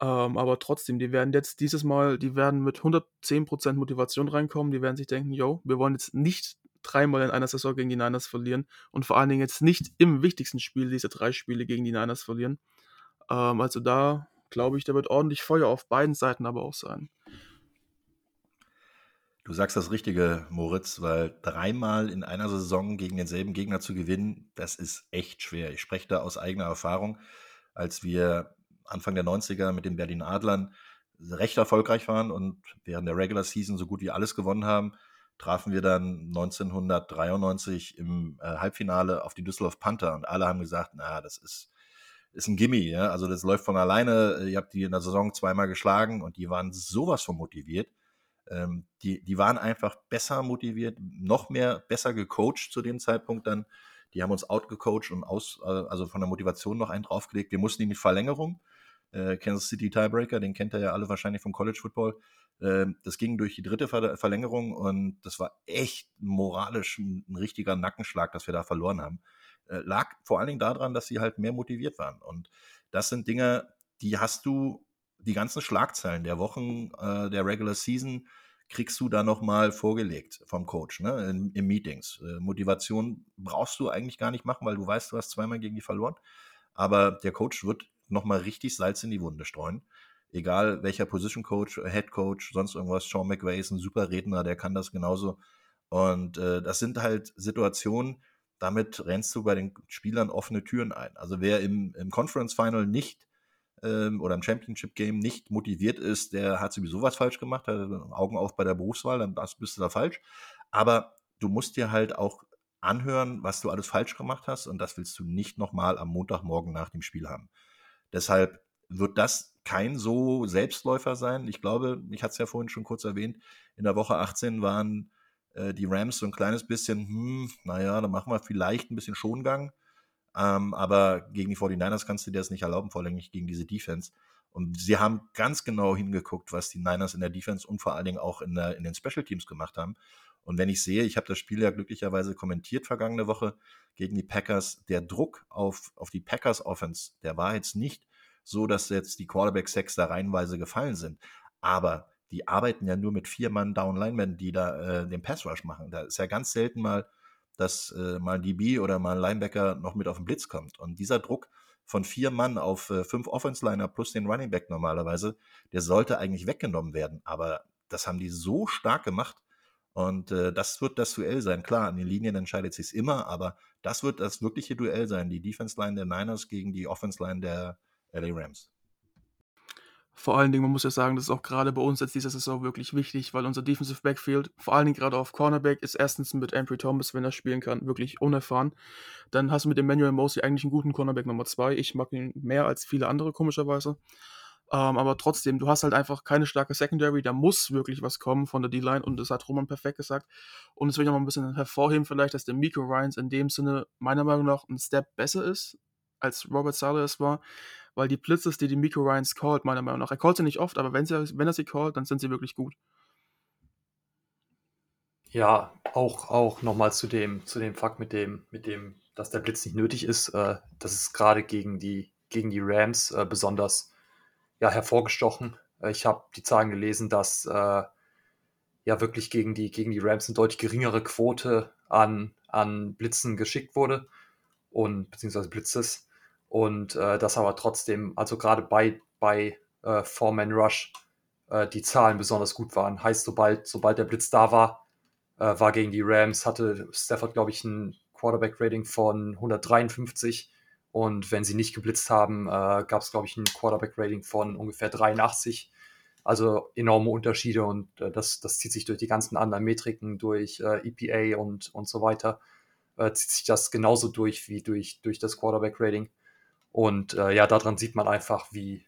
Ähm, aber trotzdem, die werden jetzt dieses Mal, die werden mit 110% Motivation reinkommen. Die werden sich denken, yo, wir wollen jetzt nicht dreimal in einer Saison gegen die Niners verlieren und vor allen Dingen jetzt nicht im wichtigsten Spiel diese drei Spiele gegen die Niners verlieren. Ähm, also da glaube ich, da wird ordentlich Feuer auf beiden Seiten aber auch sein. Du sagst das Richtige, Moritz, weil dreimal in einer Saison gegen denselben Gegner zu gewinnen, das ist echt schwer. Ich spreche da aus eigener Erfahrung, als wir Anfang der 90er mit den Berlin Adlern recht erfolgreich waren und während der Regular Season so gut wie alles gewonnen haben, trafen wir dann 1993 im äh, Halbfinale auf die Düsseldorf Panther und alle haben gesagt, na, das ist, ist ein Gimme, ja? also das läuft von alleine. Ihr habt die in der Saison zweimal geschlagen und die waren sowas von motiviert. Ähm, die, die waren einfach besser motiviert, noch mehr besser gecoacht zu dem Zeitpunkt dann. Die haben uns outgecoacht und aus, äh, also von der Motivation noch einen draufgelegt. Wir mussten in die Verlängerung. Äh, Kansas City Tiebreaker, den kennt ihr ja alle wahrscheinlich vom College Football. Ähm, das ging durch die dritte Verlängerung und das war echt moralisch ein, richtiger Nackenschlag, dass wir da verloren haben. Äh, lag vor allen Dingen daran, dass sie halt mehr motiviert waren. Und das sind Dinge, die hast du, die ganzen Schlagzeilen der Wochen äh, der Regular Season, kriegst du da nochmal vorgelegt vom Coach, ne, in, in Meetings. Äh, Motivation brauchst du eigentlich gar nicht machen, weil du weißt, du hast zweimal gegen die verloren. Aber der Coach wird nochmal richtig Salz in die Wunde streuen egal welcher Position Coach, äh, Head Coach, sonst irgendwas, Sean McVay ist ein super Redner, der kann das genauso. Und äh, das sind halt Situationen, damit rennst du bei den Spielern offene Türen ein. Also wer im, im Conference Final nicht ähm, oder im Championship Game nicht motiviert ist, der hat sowieso was falsch gemacht, hat Augen auf bei der Berufswahl, dann bist du da falsch. Aber du musst dir halt auch anhören, was du alles falsch gemacht hast und das willst du nicht nochmal am Montagmorgen nach dem Spiel haben. Deshalb wird das kein so Selbstläufer sein. Ich glaube, ich hatte es ja vorhin schon kurz erwähnt, in der Woche 18 waren äh, die Rams so ein kleines bisschen, hm, naja, da machen wir vielleicht ein bisschen Schongang. Ähm, aber gegen die 49ers kannst du dir das nicht erlauben, vor allem nicht gegen diese Defense. Und sie haben ganz genau hingeguckt, was die Niners in der Defense und vor allen Dingen auch in, der, in den Special Teams gemacht haben. Und wenn ich sehe, ich habe das Spiel ja glücklicherweise kommentiert vergangene Woche gegen die Packers, der Druck auf, auf die Packers Offense, der war jetzt nicht so, dass jetzt die Quarterback-Sacks da reihenweise gefallen sind. Aber die arbeiten ja nur mit vier Mann Down Linemen, die da äh, den Pass Rush machen. Da ist ja ganz selten mal, dass äh, mal ein DB oder mal ein Linebacker noch mit auf den Blitz kommt. Und dieser Druck von vier Mann auf äh, fünf Offense-Liner plus den Running Back normalerweise, der sollte eigentlich weggenommen werden. Aber das haben die so stark gemacht. Und äh, das wird das Duell sein. Klar, an den Linien entscheidet sich immer, aber das wird das wirkliche Duell sein. Die Defense-Line der Niners gegen die Offense-Line der, LA Rams. Vor allen Dingen, man muss ja sagen, das ist auch gerade bei uns jetzt diese Saison wirklich wichtig, weil unser Defensive Backfield, vor allen Dingen gerade auf Cornerback, ist erstens mit Ambry Thomas, wenn er spielen kann, wirklich unerfahren. Dann hast du mit Emmanuel Mosley eigentlich einen guten Cornerback Nummer zwei. Ich mag ihn mehr als viele andere, komischerweise. Ähm, aber trotzdem, du hast halt einfach keine starke Secondary, da muss wirklich was kommen von der D-Line und das hat Roman perfekt gesagt. Und das will ich noch mal ein bisschen hervorheben, vielleicht, dass der Miko Ryans in dem Sinne meiner Meinung nach ein Step besser ist, als Robert Sala es war weil die Blitzes, die die Miko Ryans callt, meiner Meinung nach, er callt sie nicht oft, aber wenn, sie, wenn er sie callt, dann sind sie wirklich gut. Ja, auch, auch nochmal zu dem, zu dem Fakt mit dem, mit dem, dass der Blitz nicht nötig ist. Äh, das ist gerade gegen die, gegen die Rams äh, besonders ja, hervorgestochen. Äh, ich habe die Zahlen gelesen, dass äh, ja wirklich gegen die, gegen die Rams eine deutlich geringere Quote an, an Blitzen geschickt wurde und beziehungsweise Blitzes. Und äh, das aber trotzdem, also gerade bei, bei äh, Four-Man Rush, äh, die Zahlen besonders gut waren. Heißt, sobald, sobald der Blitz da war, äh, war gegen die Rams, hatte Stafford, glaube ich, ein Quarterback-Rating von 153. Und wenn sie nicht geblitzt haben, äh, gab es, glaube ich, ein Quarterback-Rating von ungefähr 83. Also enorme Unterschiede und äh, das, das zieht sich durch die ganzen anderen Metriken, durch äh, EPA und, und so weiter, äh, zieht sich das genauso durch wie durch, durch das Quarterback-Rating. Und äh, ja, daran sieht man einfach, wie,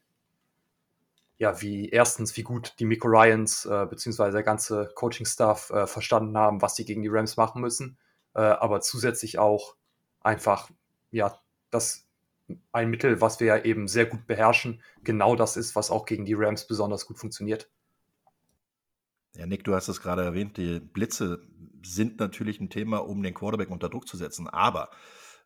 ja, wie erstens, wie gut die Miko Ryans äh, beziehungsweise der ganze Coaching-Staff äh, verstanden haben, was sie gegen die Rams machen müssen, äh, aber zusätzlich auch einfach, ja, das ein Mittel, was wir ja eben sehr gut beherrschen, genau das ist, was auch gegen die Rams besonders gut funktioniert. Ja, Nick, du hast es gerade erwähnt, die Blitze sind natürlich ein Thema, um den Quarterback unter Druck zu setzen, aber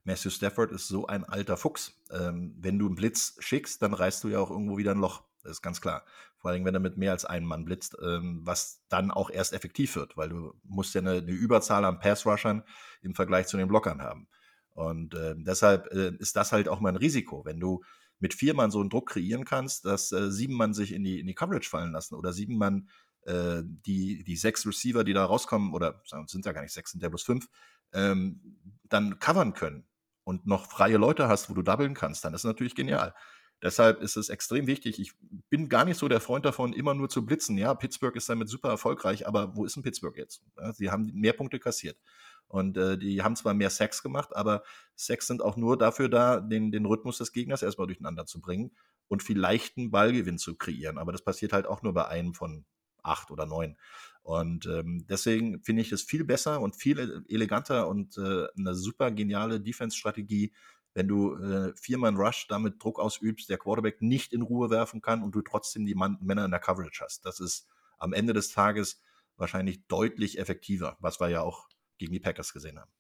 Matthew Stafford ist so ein alter Fuchs. Ähm, wenn du einen Blitz schickst, dann reißt du ja auch irgendwo wieder ein Loch. Das ist ganz klar. Vor allem, wenn er mit mehr als einem Mann blitzt, ähm, was dann auch erst effektiv wird, weil du musst ja eine, eine Überzahl an Pass-Rushern im Vergleich zu den Blockern haben. Und äh, deshalb äh, ist das halt auch mal ein Risiko, wenn du mit vier Mann so einen Druck kreieren kannst, dass äh, sieben Mann sich in die, in die Coverage fallen lassen oder sieben Mann äh, die, die sechs Receiver, die da rauskommen, oder sind ja gar nicht sechs, sind ja bloß fünf, ähm, dann covern können und noch freie Leute hast, wo du doublen kannst, dann ist natürlich genial. Deshalb ist es extrem wichtig. Ich bin gar nicht so der Freund davon, immer nur zu blitzen. Ja, Pittsburgh ist damit super erfolgreich, aber wo ist denn Pittsburgh jetzt? Ja, sie haben mehr Punkte kassiert. Und äh, die haben zwar mehr Sex gemacht, aber Sex sind auch nur dafür da, den, den Rhythmus des Gegners erstmal durcheinander zu bringen und vielleicht einen Ballgewinn zu kreieren. Aber das passiert halt auch nur bei einem von acht oder neun. Und ähm, deswegen finde ich es viel besser und viel eleganter und äh, eine super geniale Defense-Strategie, wenn du äh, viermal Rush damit Druck ausübst, der Quarterback nicht in Ruhe werfen kann und du trotzdem die Mann Männer in der Coverage hast. Das ist am Ende des Tages wahrscheinlich deutlich effektiver, was wir ja auch gegen die Packers gesehen haben.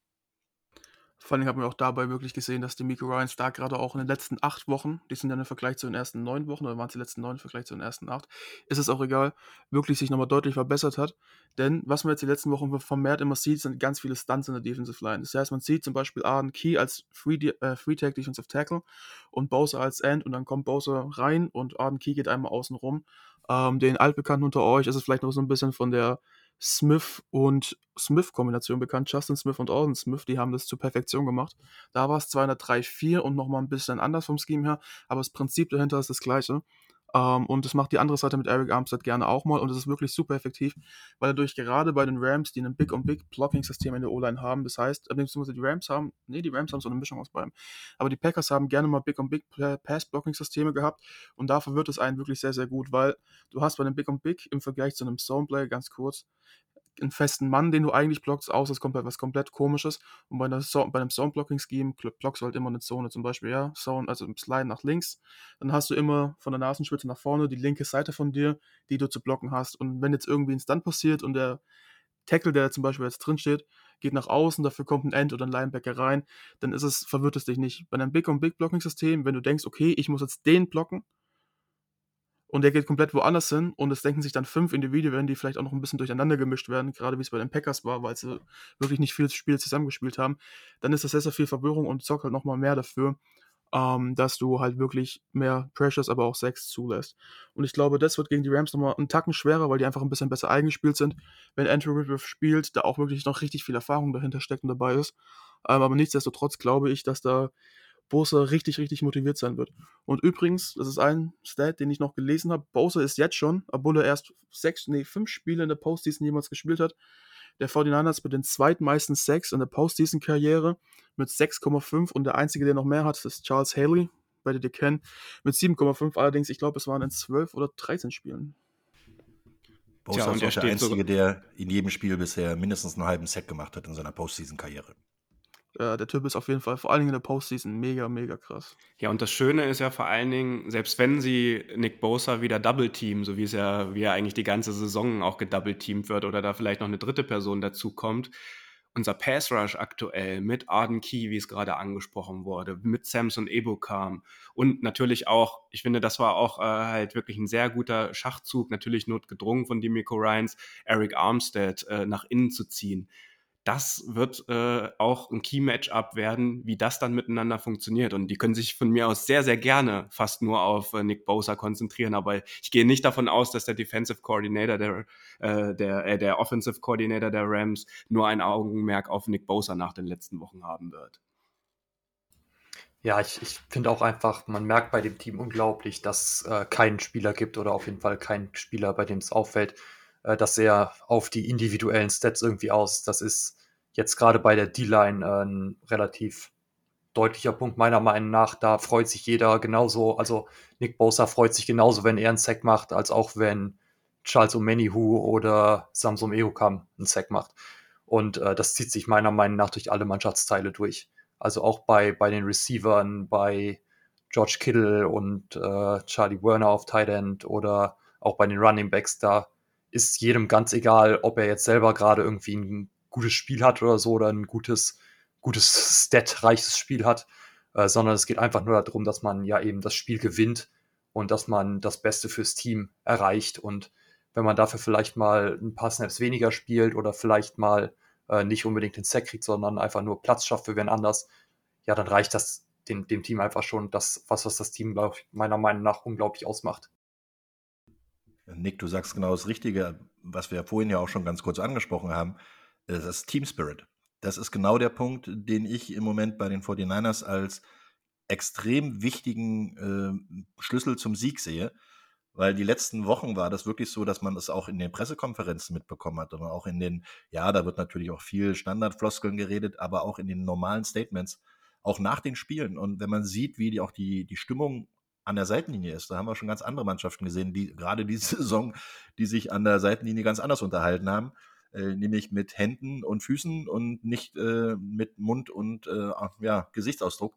Vor allem haben wir auch dabei wirklich gesehen, dass die Miko Ryans da gerade auch in den letzten acht Wochen, die sind dann im Vergleich zu den ersten neun Wochen, oder waren es die letzten neun im Vergleich zu den ersten acht, ist es auch egal, wirklich sich nochmal deutlich verbessert hat. Denn was man jetzt die letzten Wochen vermehrt immer sieht, sind ganz viele Stunts in der Defensive Line. Das heißt, man sieht zum Beispiel Arden Key als Free, äh, Free Tag Defensive Tackle und Bowser als End und dann kommt Bowser rein und Arden Key geht einmal außen rum. Ähm, den Altbekannten unter euch ist es vielleicht noch so ein bisschen von der Smith und Smith-Kombination bekannt. Justin Smith und Alden Smith, die haben das zur Perfektion gemacht. Da war es 203-4 und nochmal ein bisschen anders vom Scheme her, aber das Prinzip dahinter ist das gleiche. Ähm, und das macht die andere Seite mit Eric Armstead gerne auch mal. Und es ist wirklich super effektiv, weil dadurch gerade bei den Rams, die ein Big-on-Big-Blocking-System in der O-Line haben, das heißt, äh, beziehungsweise die Rams haben, nee, die Rams haben so eine Mischung aus beidem, aber die Packers haben gerne mal Big-on-Big-Pass-Blocking-Systeme gehabt. Und dafür wird es einen wirklich sehr, sehr gut, weil du hast bei dem Big-on-Big im Vergleich zu einem Zone-Play, ganz kurz, einen festen Mann, den du eigentlich blockst, außer es kommt halt was komplett komisches. Und bei, so bei einem Zone-Blocking-Scheme blockst du halt immer eine Zone, zum Beispiel, ja, Zone, also im Slide nach links. Dann hast du immer von der Nasenspitze nach vorne die linke Seite von dir, die du zu blocken hast. Und wenn jetzt irgendwie ein Stunt passiert und der Tackle, der zum Beispiel jetzt drin steht, geht nach außen, dafür kommt ein End oder ein Linebacker rein, dann ist es, verwirrt es dich nicht. Bei einem Big-on-Big-Blocking-System, wenn du denkst, okay, ich muss jetzt den blocken, und der geht komplett woanders hin und es denken sich dann fünf Individuen, die vielleicht auch noch ein bisschen durcheinander gemischt werden, gerade wie es bei den Packers war, weil sie wirklich nicht viel Spiel zusammengespielt haben, dann ist das sehr, sehr viel Verwirrung und sorgt halt nochmal mehr dafür, ähm, dass du halt wirklich mehr Pressures, aber auch Sex zulässt. Und ich glaube, das wird gegen die Rams nochmal einen Tacken schwerer, weil die einfach ein bisschen besser eingespielt sind. Wenn Andrew Whitworth spielt, da auch wirklich noch richtig viel Erfahrung dahinter steckt und dabei ist. Ähm, aber nichtsdestotrotz glaube ich, dass da Bowser richtig, richtig motiviert sein wird. Und übrigens, das ist ein Stat, den ich noch gelesen habe. Bowser ist jetzt schon, obwohl er erst sechs, nee, fünf Spiele in der Postseason jemals gespielt hat, der 49ers mit den zweitmeisten Sex in der Postseason-Karriere mit 6,5 und der einzige, der noch mehr hat, ist Charles Haley, werdet ihr kennen, mit 7,5. Allerdings, ich glaube, es waren in 12 oder 13 Spielen. Bowser Tja, ist auch der Einzige, der in jedem Spiel bisher mindestens einen halben Sack gemacht hat in seiner Postseason-Karriere. Äh, der Typ ist auf jeden Fall, vor allen Dingen in der Postseason, mega, mega krass. Ja, und das Schöne ist ja vor allen Dingen, selbst wenn sie Nick Bosa wieder double-teamen, so wie es ja, wie er eigentlich die ganze Saison auch gedouble-teamt wird oder da vielleicht noch eine dritte Person dazu kommt, unser Pass Rush aktuell mit Arden Key, wie es gerade angesprochen wurde, mit Samson Ebokam und natürlich auch, ich finde, das war auch äh, halt wirklich ein sehr guter Schachzug, natürlich notgedrungen von Demico Ryans, Eric Armstead äh, nach innen zu ziehen das wird äh, auch ein Key-Matchup werden, wie das dann miteinander funktioniert. Und die können sich von mir aus sehr, sehr gerne fast nur auf äh, Nick Bosa konzentrieren. Aber ich gehe nicht davon aus, dass der Defensive Coordinator der, äh, der, äh, der Offensive Coordinator der Rams nur ein Augenmerk auf Nick Bosa nach den letzten Wochen haben wird. Ja, ich, ich finde auch einfach, man merkt bei dem Team unglaublich, dass äh, keinen Spieler gibt oder auf jeden Fall keinen Spieler, bei dem es auffällt, äh, das sehr auf die individuellen Stats irgendwie aus. Das ist jetzt gerade bei der D-Line äh, ein relativ deutlicher Punkt meiner Meinung nach. Da freut sich jeder genauso. Also Nick Bosa freut sich genauso, wenn er einen Sack macht, als auch wenn Charles Omenihu oder Samsung Ehukam einen Sack macht. Und äh, das zieht sich meiner Meinung nach durch alle Mannschaftsteile durch. Also auch bei, bei den Receivern, bei George Kittle und äh, Charlie Werner auf Tight End oder auch bei den Running Backs, da ist jedem ganz egal, ob er jetzt selber gerade irgendwie ein gutes Spiel hat oder so oder ein gutes, gutes Stat-reiches Spiel hat, äh, sondern es geht einfach nur darum, dass man ja eben das Spiel gewinnt und dass man das Beste fürs Team erreicht. Und wenn man dafür vielleicht mal ein paar Snaps weniger spielt oder vielleicht mal äh, nicht unbedingt den Sack kriegt, sondern einfach nur Platz schafft für wen anders, ja, dann reicht das dem, dem Team einfach schon das, was, was das Team, ich, meiner Meinung nach unglaublich ausmacht. Nick, du sagst genau das Richtige, was wir vorhin ja auch schon ganz kurz angesprochen haben. Das ist Team Spirit. Das ist genau der Punkt, den ich im Moment bei den 49ers als extrem wichtigen äh, Schlüssel zum Sieg sehe. Weil die letzten Wochen war das wirklich so, dass man das auch in den Pressekonferenzen mitbekommen hat und auch in den, ja, da wird natürlich auch viel Standardfloskeln geredet, aber auch in den normalen Statements, auch nach den Spielen. Und wenn man sieht, wie die auch die, die Stimmung an der Seitenlinie ist. Da haben wir schon ganz andere Mannschaften gesehen, die gerade diese Saison, die sich an der Seitenlinie ganz anders unterhalten haben, äh, nämlich mit Händen und Füßen und nicht äh, mit Mund und äh, ja, Gesichtsausdruck.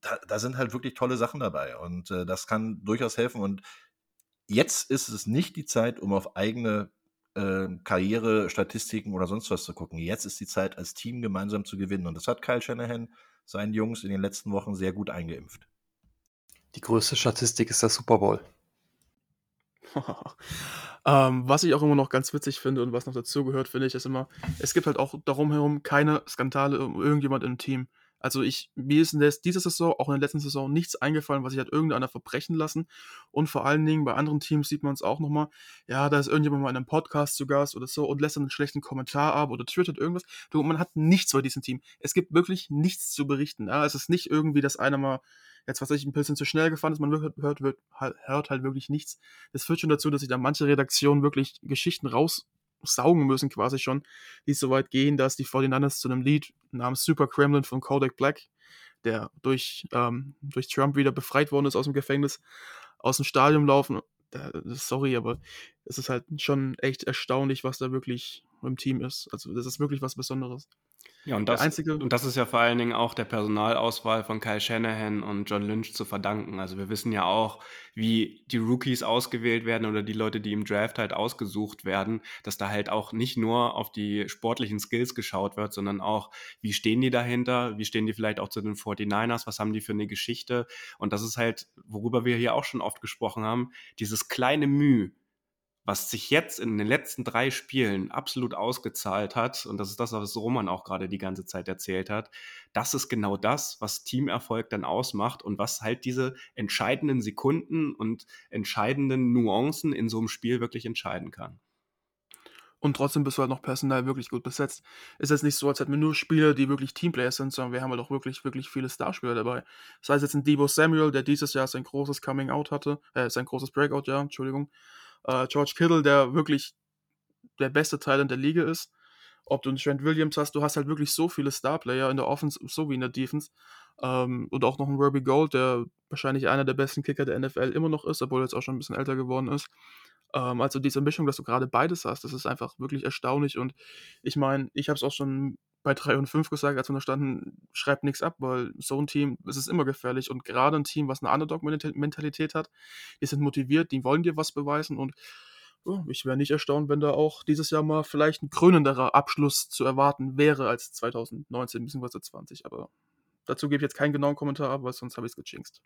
Da, da, sind halt wirklich tolle Sachen dabei und äh, das kann durchaus helfen. Und jetzt ist es nicht die Zeit, um auf eigene äh, Karriere, Statistiken oder sonst was zu gucken. Jetzt ist die Zeit, als Team gemeinsam zu gewinnen. Und das hat Kyle Shanahan seinen Jungs in den letzten Wochen sehr gut eingeimpft. Die größte Statistik ist der Super Bowl. ähm, was ich auch immer noch ganz witzig finde und was noch dazu gehört, finde ich, ist immer, es gibt halt auch darum herum keine Skandale um irgendjemand im Team. Also ich, mir ist in der, dieser Saison, auch in der letzten Saison, nichts eingefallen, was sich hat irgendeiner verbrechen lassen. Und vor allen Dingen bei anderen Teams sieht man es auch nochmal, ja, da ist irgendjemand mal in einem Podcast zu Gast oder so und lässt dann einen schlechten Kommentar ab oder twittert irgendwas. Du, man hat nichts bei diesem Team. Es gibt wirklich nichts zu berichten. Ja? Es ist nicht irgendwie, dass einer mal jetzt was ich ein bisschen zu schnell gefahren ist, man hört, hört, hört, hört halt wirklich nichts. Das führt schon dazu, dass sich da manche Redaktionen wirklich Geschichten raussaugen müssen, quasi schon, die so weit gehen, dass die 49ers zu einem Lied namens Super Kremlin von Kodak Black, der durch, ähm, durch Trump wieder befreit worden ist aus dem Gefängnis, aus dem Stadion laufen. sorry, aber es ist halt schon echt erstaunlich, was da wirklich im Team ist. Also das ist wirklich was Besonderes. Ja, und das, einzige und das ist ja vor allen Dingen auch der Personalauswahl von Kyle Shanahan und John Lynch zu verdanken. Also wir wissen ja auch, wie die Rookies ausgewählt werden oder die Leute, die im Draft halt ausgesucht werden, dass da halt auch nicht nur auf die sportlichen Skills geschaut wird, sondern auch, wie stehen die dahinter, wie stehen die vielleicht auch zu den 49ers, was haben die für eine Geschichte. Und das ist halt, worüber wir hier auch schon oft gesprochen haben, dieses kleine Mühe, was sich jetzt in den letzten drei Spielen absolut ausgezahlt hat, und das ist das, was Roman auch gerade die ganze Zeit erzählt hat, das ist genau das, was Teamerfolg dann ausmacht und was halt diese entscheidenden Sekunden und entscheidenden Nuancen in so einem Spiel wirklich entscheiden kann. Und trotzdem bist du halt noch personell wirklich gut besetzt. Ist jetzt nicht so, als hätten wir nur Spieler, die wirklich Teamplayer sind, sondern wir haben halt auch wirklich, wirklich viele Starspieler dabei. Sei es jetzt ein Debo Samuel, der dieses Jahr sein großes Coming-out hatte, äh, sein großes Breakout-Jahr, Entschuldigung äh, George Kittle, der wirklich der beste Teil in der Liga ist. Ob du einen Trent Williams hast, du hast halt wirklich so viele Starplayer in der Offense sowie in der Defense. Ähm, und auch noch einen Ruby Gold, der wahrscheinlich einer der besten Kicker der NFL immer noch ist, obwohl er jetzt auch schon ein bisschen älter geworden ist. Ähm, also diese Mischung, dass du gerade beides hast, das ist einfach wirklich erstaunlich. Und ich meine, ich habe es auch schon bei 3 und 5 gesagt, als wir da standen, schreibt nichts ab, weil so ein Team, es ist immer gefährlich. Und gerade ein Team, was eine Underdog-Mentalität hat, die sind motiviert, die wollen dir was beweisen und oh, ich wäre nicht erstaunt, wenn da auch dieses Jahr mal vielleicht ein krönenderer Abschluss zu erwarten wäre als 2019 bzw. 20. Aber dazu gebe ich jetzt keinen genauen Kommentar ab, weil sonst habe ich es gejinxt.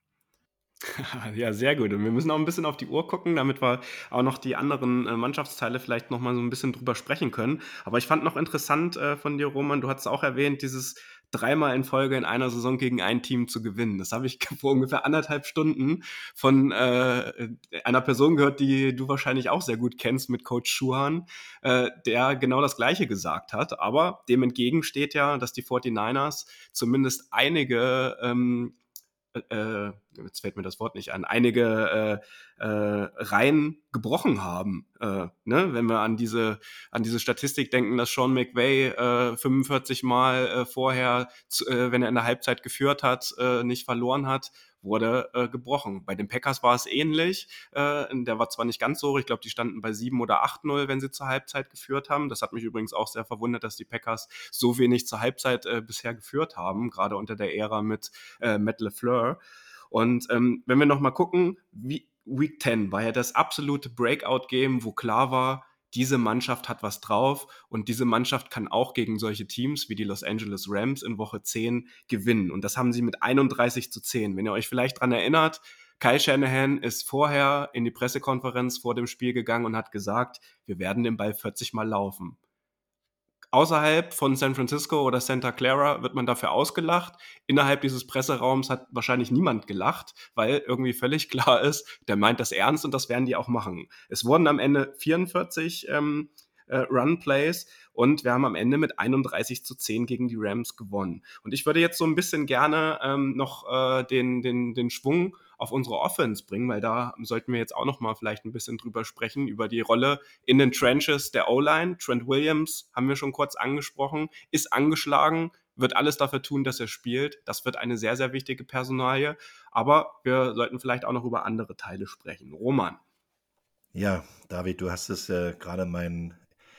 Ja, sehr gut. Und wir müssen auch ein bisschen auf die Uhr gucken, damit wir auch noch die anderen äh, Mannschaftsteile vielleicht noch mal so ein bisschen drüber sprechen können. Aber ich fand noch interessant äh, von dir, Roman, du hast auch erwähnt, dieses dreimal in Folge in einer Saison gegen ein Team zu gewinnen. Das habe ich vor ungefähr anderthalb Stunden von äh, einer Person gehört, die du wahrscheinlich auch sehr gut kennst mit Coach Schuhan, äh, der genau das Gleiche gesagt hat. Aber dem entgegen steht ja, dass die 49ers zumindest einige ähm, äh, jetzt fällt mir das Wort nicht an, einige äh, äh, Reihen gebrochen haben. Äh, ne? Wenn wir an diese, an diese Statistik denken, dass Sean McVay äh, 45 Mal äh, vorher, äh, wenn er in der Halbzeit geführt hat, äh, nicht verloren hat, wurde äh, gebrochen. Bei den Packers war es ähnlich. Äh, der war zwar nicht ganz so ich glaube, die standen bei 7 oder 8-0, wenn sie zur Halbzeit geführt haben. Das hat mich übrigens auch sehr verwundert, dass die Packers so wenig zur Halbzeit äh, bisher geführt haben, gerade unter der Ära mit äh, Matt LeFleur. Und ähm, wenn wir nochmal gucken, wie, Week 10 war ja das absolute Breakout-Game, wo klar war, diese Mannschaft hat was drauf und diese Mannschaft kann auch gegen solche Teams wie die Los Angeles Rams in Woche 10 gewinnen. Und das haben sie mit 31 zu 10. Wenn ihr euch vielleicht dran erinnert, Kyle Shanahan ist vorher in die Pressekonferenz vor dem Spiel gegangen und hat gesagt, wir werden den Ball 40 Mal laufen außerhalb von San Francisco oder Santa Clara wird man dafür ausgelacht. Innerhalb dieses Presseraums hat wahrscheinlich niemand gelacht, weil irgendwie völlig klar ist, der meint das ernst und das werden die auch machen. Es wurden am Ende 44 ähm, äh, Run-Plays und wir haben am Ende mit 31 zu 10 gegen die Rams gewonnen. Und ich würde jetzt so ein bisschen gerne ähm, noch äh, den, den, den Schwung auf unsere Offense bringen, weil da sollten wir jetzt auch noch mal vielleicht ein bisschen drüber sprechen, über die Rolle in den Trenches der O-Line. Trent Williams haben wir schon kurz angesprochen, ist angeschlagen, wird alles dafür tun, dass er spielt. Das wird eine sehr, sehr wichtige Personalie. Aber wir sollten vielleicht auch noch über andere Teile sprechen. Roman. Ja, David, du hast es äh, gerade meinen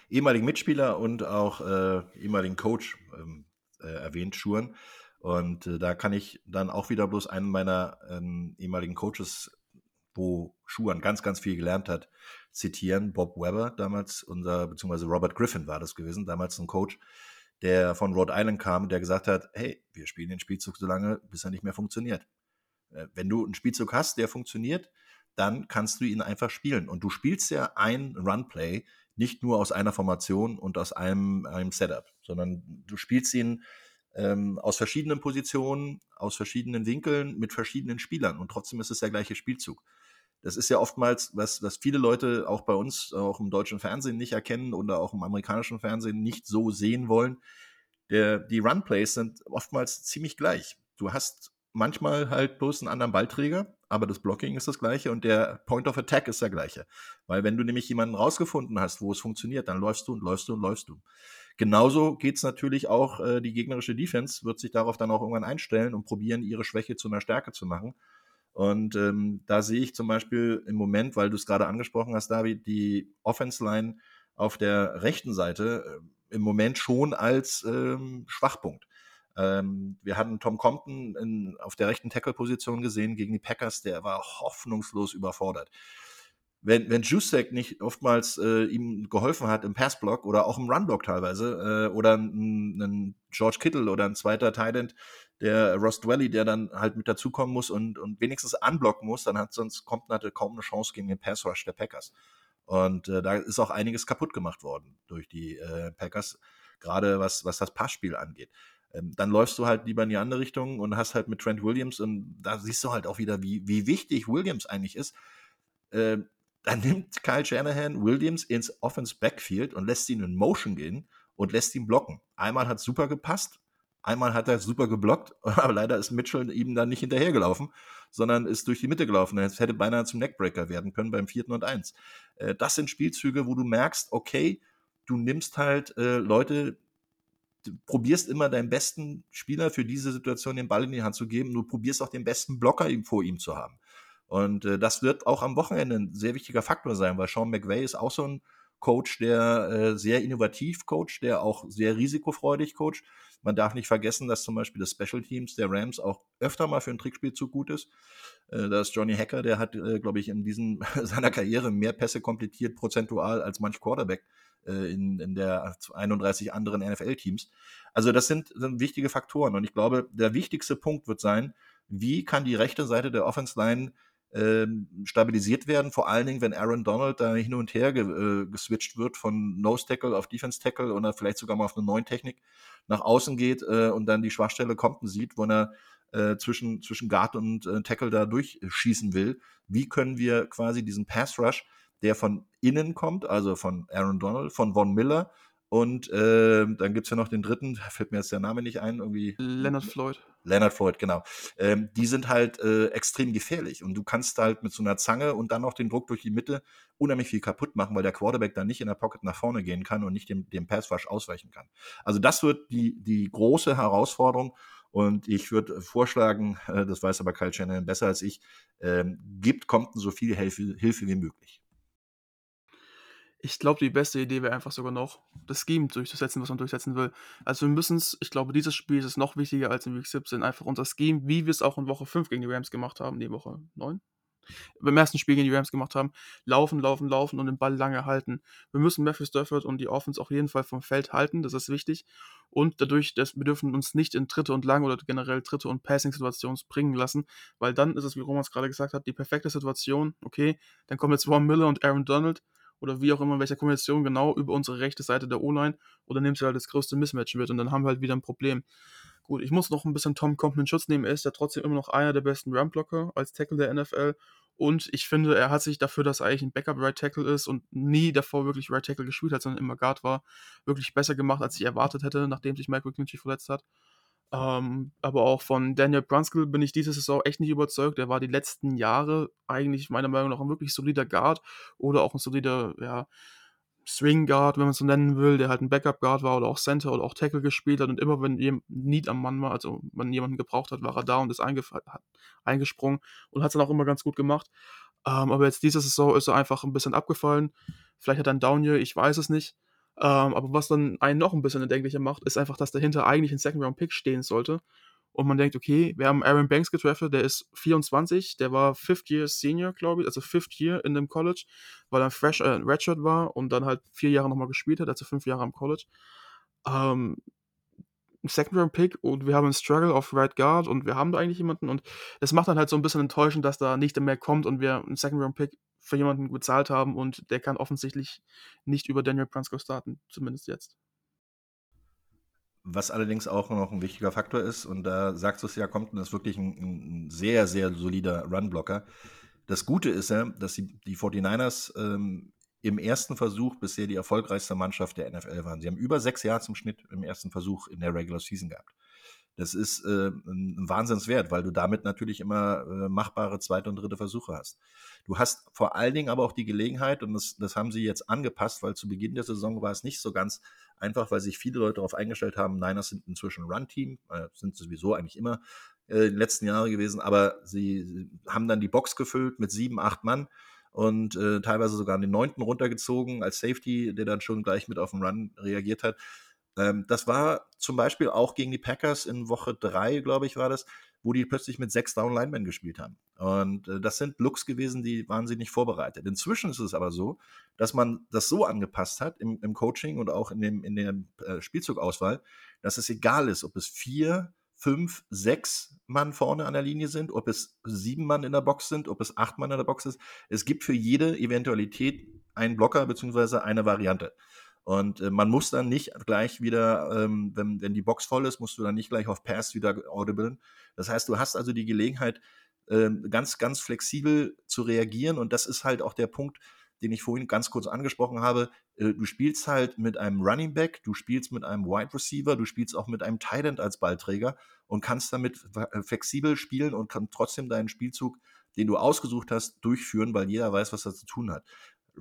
ehemaligen Mitspieler und auch äh, ehemaligen Coach ähm, äh, erwähnt, Schuren. Und äh, da kann ich dann auch wieder bloß einen meiner ähm, ehemaligen Coaches, wo Schuhan ganz, ganz viel gelernt hat, zitieren. Bob Weber, damals unser, beziehungsweise Robert Griffin war das gewesen, damals ein Coach, der von Rhode Island kam, der gesagt hat, hey, wir spielen den Spielzug so lange, bis er nicht mehr funktioniert. Äh, wenn du einen Spielzug hast, der funktioniert, dann kannst du ihn einfach spielen. Und du spielst ja ein Runplay nicht nur aus einer Formation und aus einem, einem Setup, sondern du spielst ihn ähm, aus verschiedenen Positionen, aus verschiedenen Winkeln, mit verschiedenen Spielern und trotzdem ist es der gleiche Spielzug. Das ist ja oftmals, was, was viele Leute auch bei uns, auch im deutschen Fernsehen nicht erkennen oder auch im amerikanischen Fernsehen nicht so sehen wollen. Der, die Runplays sind oftmals ziemlich gleich. Du hast manchmal halt bloß einen anderen Ballträger, aber das Blocking ist das gleiche und der Point of Attack ist der gleiche. Weil wenn du nämlich jemanden rausgefunden hast, wo es funktioniert, dann läufst du und läufst du und läufst du. Genauso geht's natürlich auch, äh, die gegnerische Defense wird sich darauf dann auch irgendwann einstellen und probieren, ihre Schwäche zu einer Stärke zu machen. Und ähm, da sehe ich zum Beispiel im Moment, weil du es gerade angesprochen hast, David, die Offense Line auf der rechten Seite äh, im Moment schon als ähm, Schwachpunkt. Ähm, wir hatten Tom Compton in, auf der rechten Tackle-Position gesehen gegen die Packers, der war hoffnungslos überfordert wenn, wenn Jusek nicht oftmals äh, ihm geholfen hat im Passblock oder auch im Runblock teilweise, äh, oder ein, ein George Kittle oder ein zweiter Titan, der Ross Dwelly, der dann halt mit dazukommen muss und, und wenigstens anblocken muss, dann hat sonst Compton hatte kaum eine Chance gegen den Pass Rush der Packers. Und äh, da ist auch einiges kaputt gemacht worden durch die äh, Packers, gerade was, was das Passspiel angeht. Ähm, dann läufst du halt lieber in die andere Richtung und hast halt mit Trent Williams und da siehst du halt auch wieder, wie, wie wichtig Williams eigentlich ist. Äh, dann nimmt Kyle Shanahan Williams ins Offense Backfield und lässt ihn in Motion gehen und lässt ihn blocken. Einmal hat super gepasst, einmal hat er super geblockt, aber leider ist Mitchell ihm dann nicht hinterhergelaufen, sondern ist durch die Mitte gelaufen. Es hätte beinahe zum Neckbreaker werden können beim vierten und eins. Äh, das sind Spielzüge, wo du merkst, okay, du nimmst halt äh, Leute, du probierst immer deinen besten Spieler für diese Situation den Ball in die Hand zu geben. Du probierst auch den besten Blocker vor ihm zu haben. Und äh, das wird auch am Wochenende ein sehr wichtiger Faktor sein, weil Sean McVay ist auch so ein Coach, der äh, sehr innovativ coacht, der auch sehr risikofreudig coacht. Man darf nicht vergessen, dass zum Beispiel das Special Teams der Rams auch öfter mal für ein Trickspielzug gut ist. Äh, da ist Johnny Hacker, der hat, äh, glaube ich, in diesem, seiner Karriere mehr Pässe komplettiert prozentual als manch Quarterback äh, in, in der 31 anderen NFL-Teams. Also das sind, sind wichtige Faktoren. Und ich glaube, der wichtigste Punkt wird sein, wie kann die rechte Seite der Offense Line ähm, stabilisiert werden, vor allen Dingen, wenn Aaron Donald da hin und her ge äh, geswitcht wird von Nose Tackle auf Defense Tackle oder vielleicht sogar mal auf eine neuen Technik nach außen geht äh, und dann die Schwachstelle kommt und sieht, wo er äh, zwischen, zwischen Guard und äh, Tackle da durchschießen will. Wie können wir quasi diesen Pass Rush, der von innen kommt, also von Aaron Donald, von Von Miller und äh, dann gibt es ja noch den dritten, fällt mir jetzt der Name nicht ein, irgendwie. Leonard Floyd. Leonard Floyd, genau. Ähm, die sind halt äh, extrem gefährlich und du kannst halt mit so einer Zange und dann noch den Druck durch die Mitte unheimlich viel kaputt machen, weil der Quarterback dann nicht in der Pocket nach vorne gehen kann und nicht dem, dem Passwash ausweichen kann. Also das wird die, die große Herausforderung und ich würde vorschlagen, äh, das weiß aber Kyle Shannon besser als ich, ähm, gibt Compton so viel Hilfe, Hilfe wie möglich. Ich glaube, die beste Idee wäre einfach sogar noch, das Scheme durchzusetzen, was man durchsetzen will. Also wir müssen es, ich glaube, dieses Spiel ist es noch wichtiger als in Week 17, einfach unser Scheme, wie wir es auch in Woche 5 gegen die Rams gemacht haben, die Woche 9, beim ersten Spiel gegen die Rams gemacht haben, laufen, laufen, laufen und den Ball lange halten. Wir müssen Matthew Stafford und die Offense auf jeden Fall vom Feld halten, das ist wichtig. Und dadurch, dass wir dürfen uns nicht in dritte und lang oder generell dritte und Passing-Situationen bringen lassen, weil dann ist es, wie Roman es gerade gesagt hat, die perfekte Situation, okay, dann kommen jetzt Von Miller und Aaron Donald oder wie auch immer, in welcher Kombination genau über unsere rechte Seite der O-Line oder nimmst du halt das größte Mismatch mit und dann haben wir halt wieder ein Problem. Gut, ich muss noch ein bisschen Tom Compton in Schutz nehmen. Er ist ja trotzdem immer noch einer der besten Run-Blocker als Tackle der NFL. Und ich finde, er hat sich dafür, dass er eigentlich ein Backup-Right-Tackle ist und nie davor wirklich Right-Tackle gespielt hat, sondern immer Guard war, wirklich besser gemacht, als ich erwartet hätte, nachdem sich Mike McClinchy verletzt hat. Ähm, aber auch von Daniel Brunskill bin ich diese Saison echt nicht überzeugt. Der war die letzten Jahre eigentlich meiner Meinung nach ein wirklich solider Guard oder auch ein solider, ja, Swing Guard, wenn man es so nennen will, der halt ein Backup Guard war oder auch Center oder auch Tackle gespielt hat und immer wenn jemand Need am Mann war, also man jemanden gebraucht hat, war er da und ist eingesprungen und hat es dann auch immer ganz gut gemacht. Ähm, aber jetzt diese Saison ist er einfach ein bisschen abgefallen. Vielleicht hat er ein Down Year, ich weiß es nicht. Ähm, aber was dann einen noch ein bisschen erdenklicher macht, ist einfach, dass dahinter eigentlich ein Second-Round-Pick stehen sollte. Und man denkt, okay, wir haben Aaron Banks getraftet, der ist 24, der war Fifth Year Senior, glaube ich, also Fifth Year in dem College, weil er fresh äh, Redshirt war und dann halt vier Jahre nochmal gespielt hat, also fünf Jahre am College. Ähm, Second Round Pick und wir haben einen Struggle auf Right Guard und wir haben da eigentlich jemanden und es macht dann halt so ein bisschen enttäuschend, dass da nicht mehr kommt und wir einen Second Round Pick für jemanden bezahlt haben und der kann offensichtlich nicht über Daniel Brunsko starten, zumindest jetzt. Was allerdings auch noch ein wichtiger Faktor ist, und da sagst du es ja, kommt, ist wirklich ein, ein, sehr, sehr solider Runblocker. Das Gute ist ja, dass die, die 49ers ähm, im ersten Versuch bisher die erfolgreichste Mannschaft der NFL waren. Sie haben über sechs Jahre zum Schnitt im ersten Versuch in der Regular Season gehabt. Das ist äh, ein Wahnsinnswert, weil du damit natürlich immer äh, machbare zweite und dritte Versuche hast. Du hast vor allen Dingen aber auch die Gelegenheit, und das, das haben sie jetzt angepasst, weil zu Beginn der Saison war es nicht so ganz einfach, weil sich viele Leute darauf eingestellt haben, Niners sind inzwischen Run-Team, äh, sind sowieso eigentlich immer äh, in den letzten Jahren gewesen, aber sie, haben dann die Box gefüllt mit sieben, acht Mann und äh, teilweise sogar den neunten runtergezogen als Safety, der dann schon gleich mit auf den Run reagiert hat. Ähm, das war zum Beispiel auch gegen die Packers in Woche drei, glaube ich, war das, wo die plötzlich mit sechs Down Linemen gespielt haben. Und äh, das sind Looks gewesen, die waren sie nicht vorbereitet. Inzwischen ist es aber so, dass man das so angepasst hat im, im Coaching und auch in, dem, in der äh, Spielzugauswahl, dass es egal ist, ob es vier, fünf, sechs Mann vorne an der Linie sind, ob es sieben Mann in der Box sind, ob es acht Mann in der Box ist. Es gibt für jede Eventualität einen Blocker beziehungsweise eine Variante. Und äh, man muss dann nicht gleich wieder, ähm, wenn, wenn die Box voll ist, musst du dann nicht gleich auf Pass wieder audiblen. Das heißt, du hast also die Gelegenheit, äh, ganz, ganz flexibel zu reagieren. Und das ist halt auch der Punkt, den ich vorhin ganz kurz angesprochen habe. Äh, du spielst halt mit einem Running Back, du spielst mit einem Wide Receiver, du spielst auch mit einem Tight End als Ballträger und kannst damit äh, flexibel spielen und kann trotzdem deinen Spielzug, den du ausgesucht hast, durchführen, weil jeder weiß, was er zu tun hat.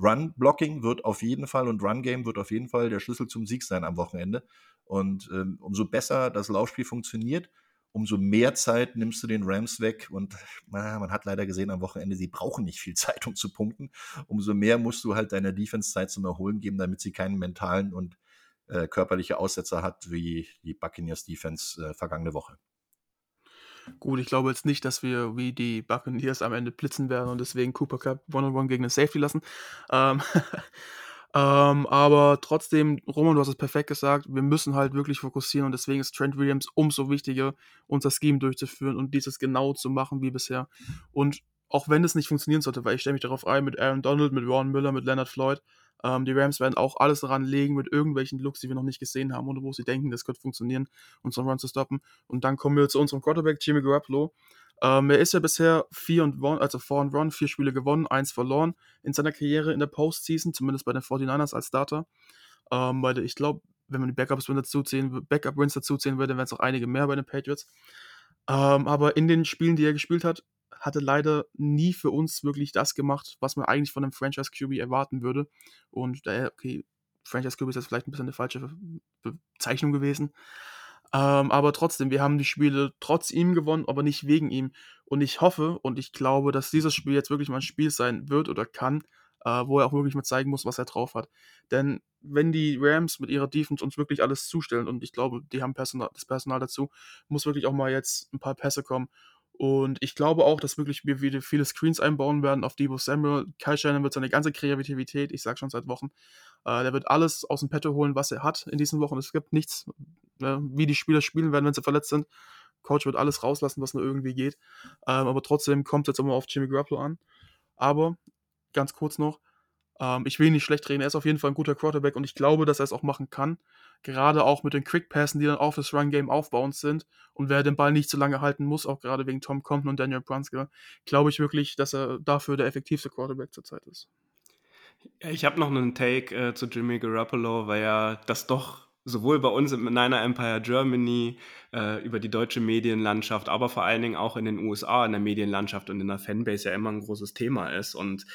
Run-Blocking wird auf jeden Fall und Run-Game wird auf jeden Fall der Schlüssel zum Sieg sein am Wochenende. Und ähm, umso besser das Laufspiel funktioniert, umso mehr Zeit nimmst du den Rams weg. Und na, man hat leider gesehen am Wochenende, sie brauchen nicht viel Zeit, um zu punkten. Umso mehr musst du halt deiner Defense Zeit zum Erholen geben, damit sie keinen mentalen und äh, körperliche Aussetzer hat wie die Buccaneers Defense äh, vergangene Woche. Gut, ich glaube jetzt nicht, dass wir wie die Buccaneers am Ende blitzen werden und deswegen Cooper Cup One-on-One gegen den Safety lassen. Ähm, ähm, aber trotzdem, Roman, du hast es perfekt gesagt, wir müssen halt wirklich fokussieren und deswegen ist Trent Williams umso wichtiger, unser Scheme durchzuführen und dieses genau zu machen wie bisher. Und auch wenn es nicht funktionieren sollte, weil ich stelle mich darauf ein mit Aaron Donald, mit Ron Miller, mit Leonard Floyd, ähm, die Rams werden auch alles daran legen mit irgendwelchen Looks, die wir noch nicht gesehen haben oder wo sie denken, das könnte funktionieren, unseren Run zu stoppen. Und dann kommen wir zu unserem Quarterback, Jimmy Garoppolo. Ähm, er ist ja bisher 4 und one, also 4 und Run, vier Spiele gewonnen, eins verloren in seiner Karriere in der Postseason, zumindest bei den 49ers als Starter. Ähm, weil ich glaube, wenn man die Backups dazuziehen, Backup Wins dazuziehen würde, wären es auch einige mehr bei den Patriots. Ähm, aber in den Spielen, die er gespielt hat, hatte leider nie für uns wirklich das gemacht, was man eigentlich von einem Franchise QB erwarten würde. Und daher, okay, Franchise QB ist jetzt vielleicht ein bisschen eine falsche Bezeichnung gewesen. Ähm, aber trotzdem, wir haben die Spiele trotz ihm gewonnen, aber nicht wegen ihm. Und ich hoffe und ich glaube, dass dieses Spiel jetzt wirklich mal ein Spiel sein wird oder kann, äh, wo er auch wirklich mal zeigen muss, was er drauf hat. Denn wenn die Rams mit ihrer Defense uns wirklich alles zustellen, und ich glaube, die haben Personal, das Personal dazu, muss wirklich auch mal jetzt ein paar Pässe kommen. Und ich glaube auch, dass wirklich wir wieder viele Screens einbauen werden auf Debo Samuel. Kyle Shannon wird seine ganze Kreativität, ich sage schon seit Wochen, äh, der wird alles aus dem Petto holen, was er hat in diesen Wochen. Es gibt nichts, äh, wie die Spieler spielen werden, wenn sie verletzt sind. Coach wird alles rauslassen, was nur irgendwie geht. Ähm, aber trotzdem kommt es jetzt immer auf Jimmy Garoppolo an. Aber ganz kurz noch, ähm, ich will ihn nicht schlecht reden, er ist auf jeden Fall ein guter Quarterback und ich glaube, dass er es auch machen kann. Gerade auch mit den Quick-Passen, die dann auf das Run-Game aufbauend sind. Und wer den Ball nicht zu lange halten muss, auch gerade wegen Tom Compton und Daniel Brunskill, glaube ich wirklich, dass er dafür der effektivste Quarterback zurzeit ist. Ich habe noch einen Take äh, zu Jimmy Garoppolo, weil er das doch sowohl bei uns im Niner Empire Germany, äh, über die deutsche Medienlandschaft, aber vor allen Dingen auch in den USA in der Medienlandschaft und in der Fanbase ja immer ein großes Thema ist. Und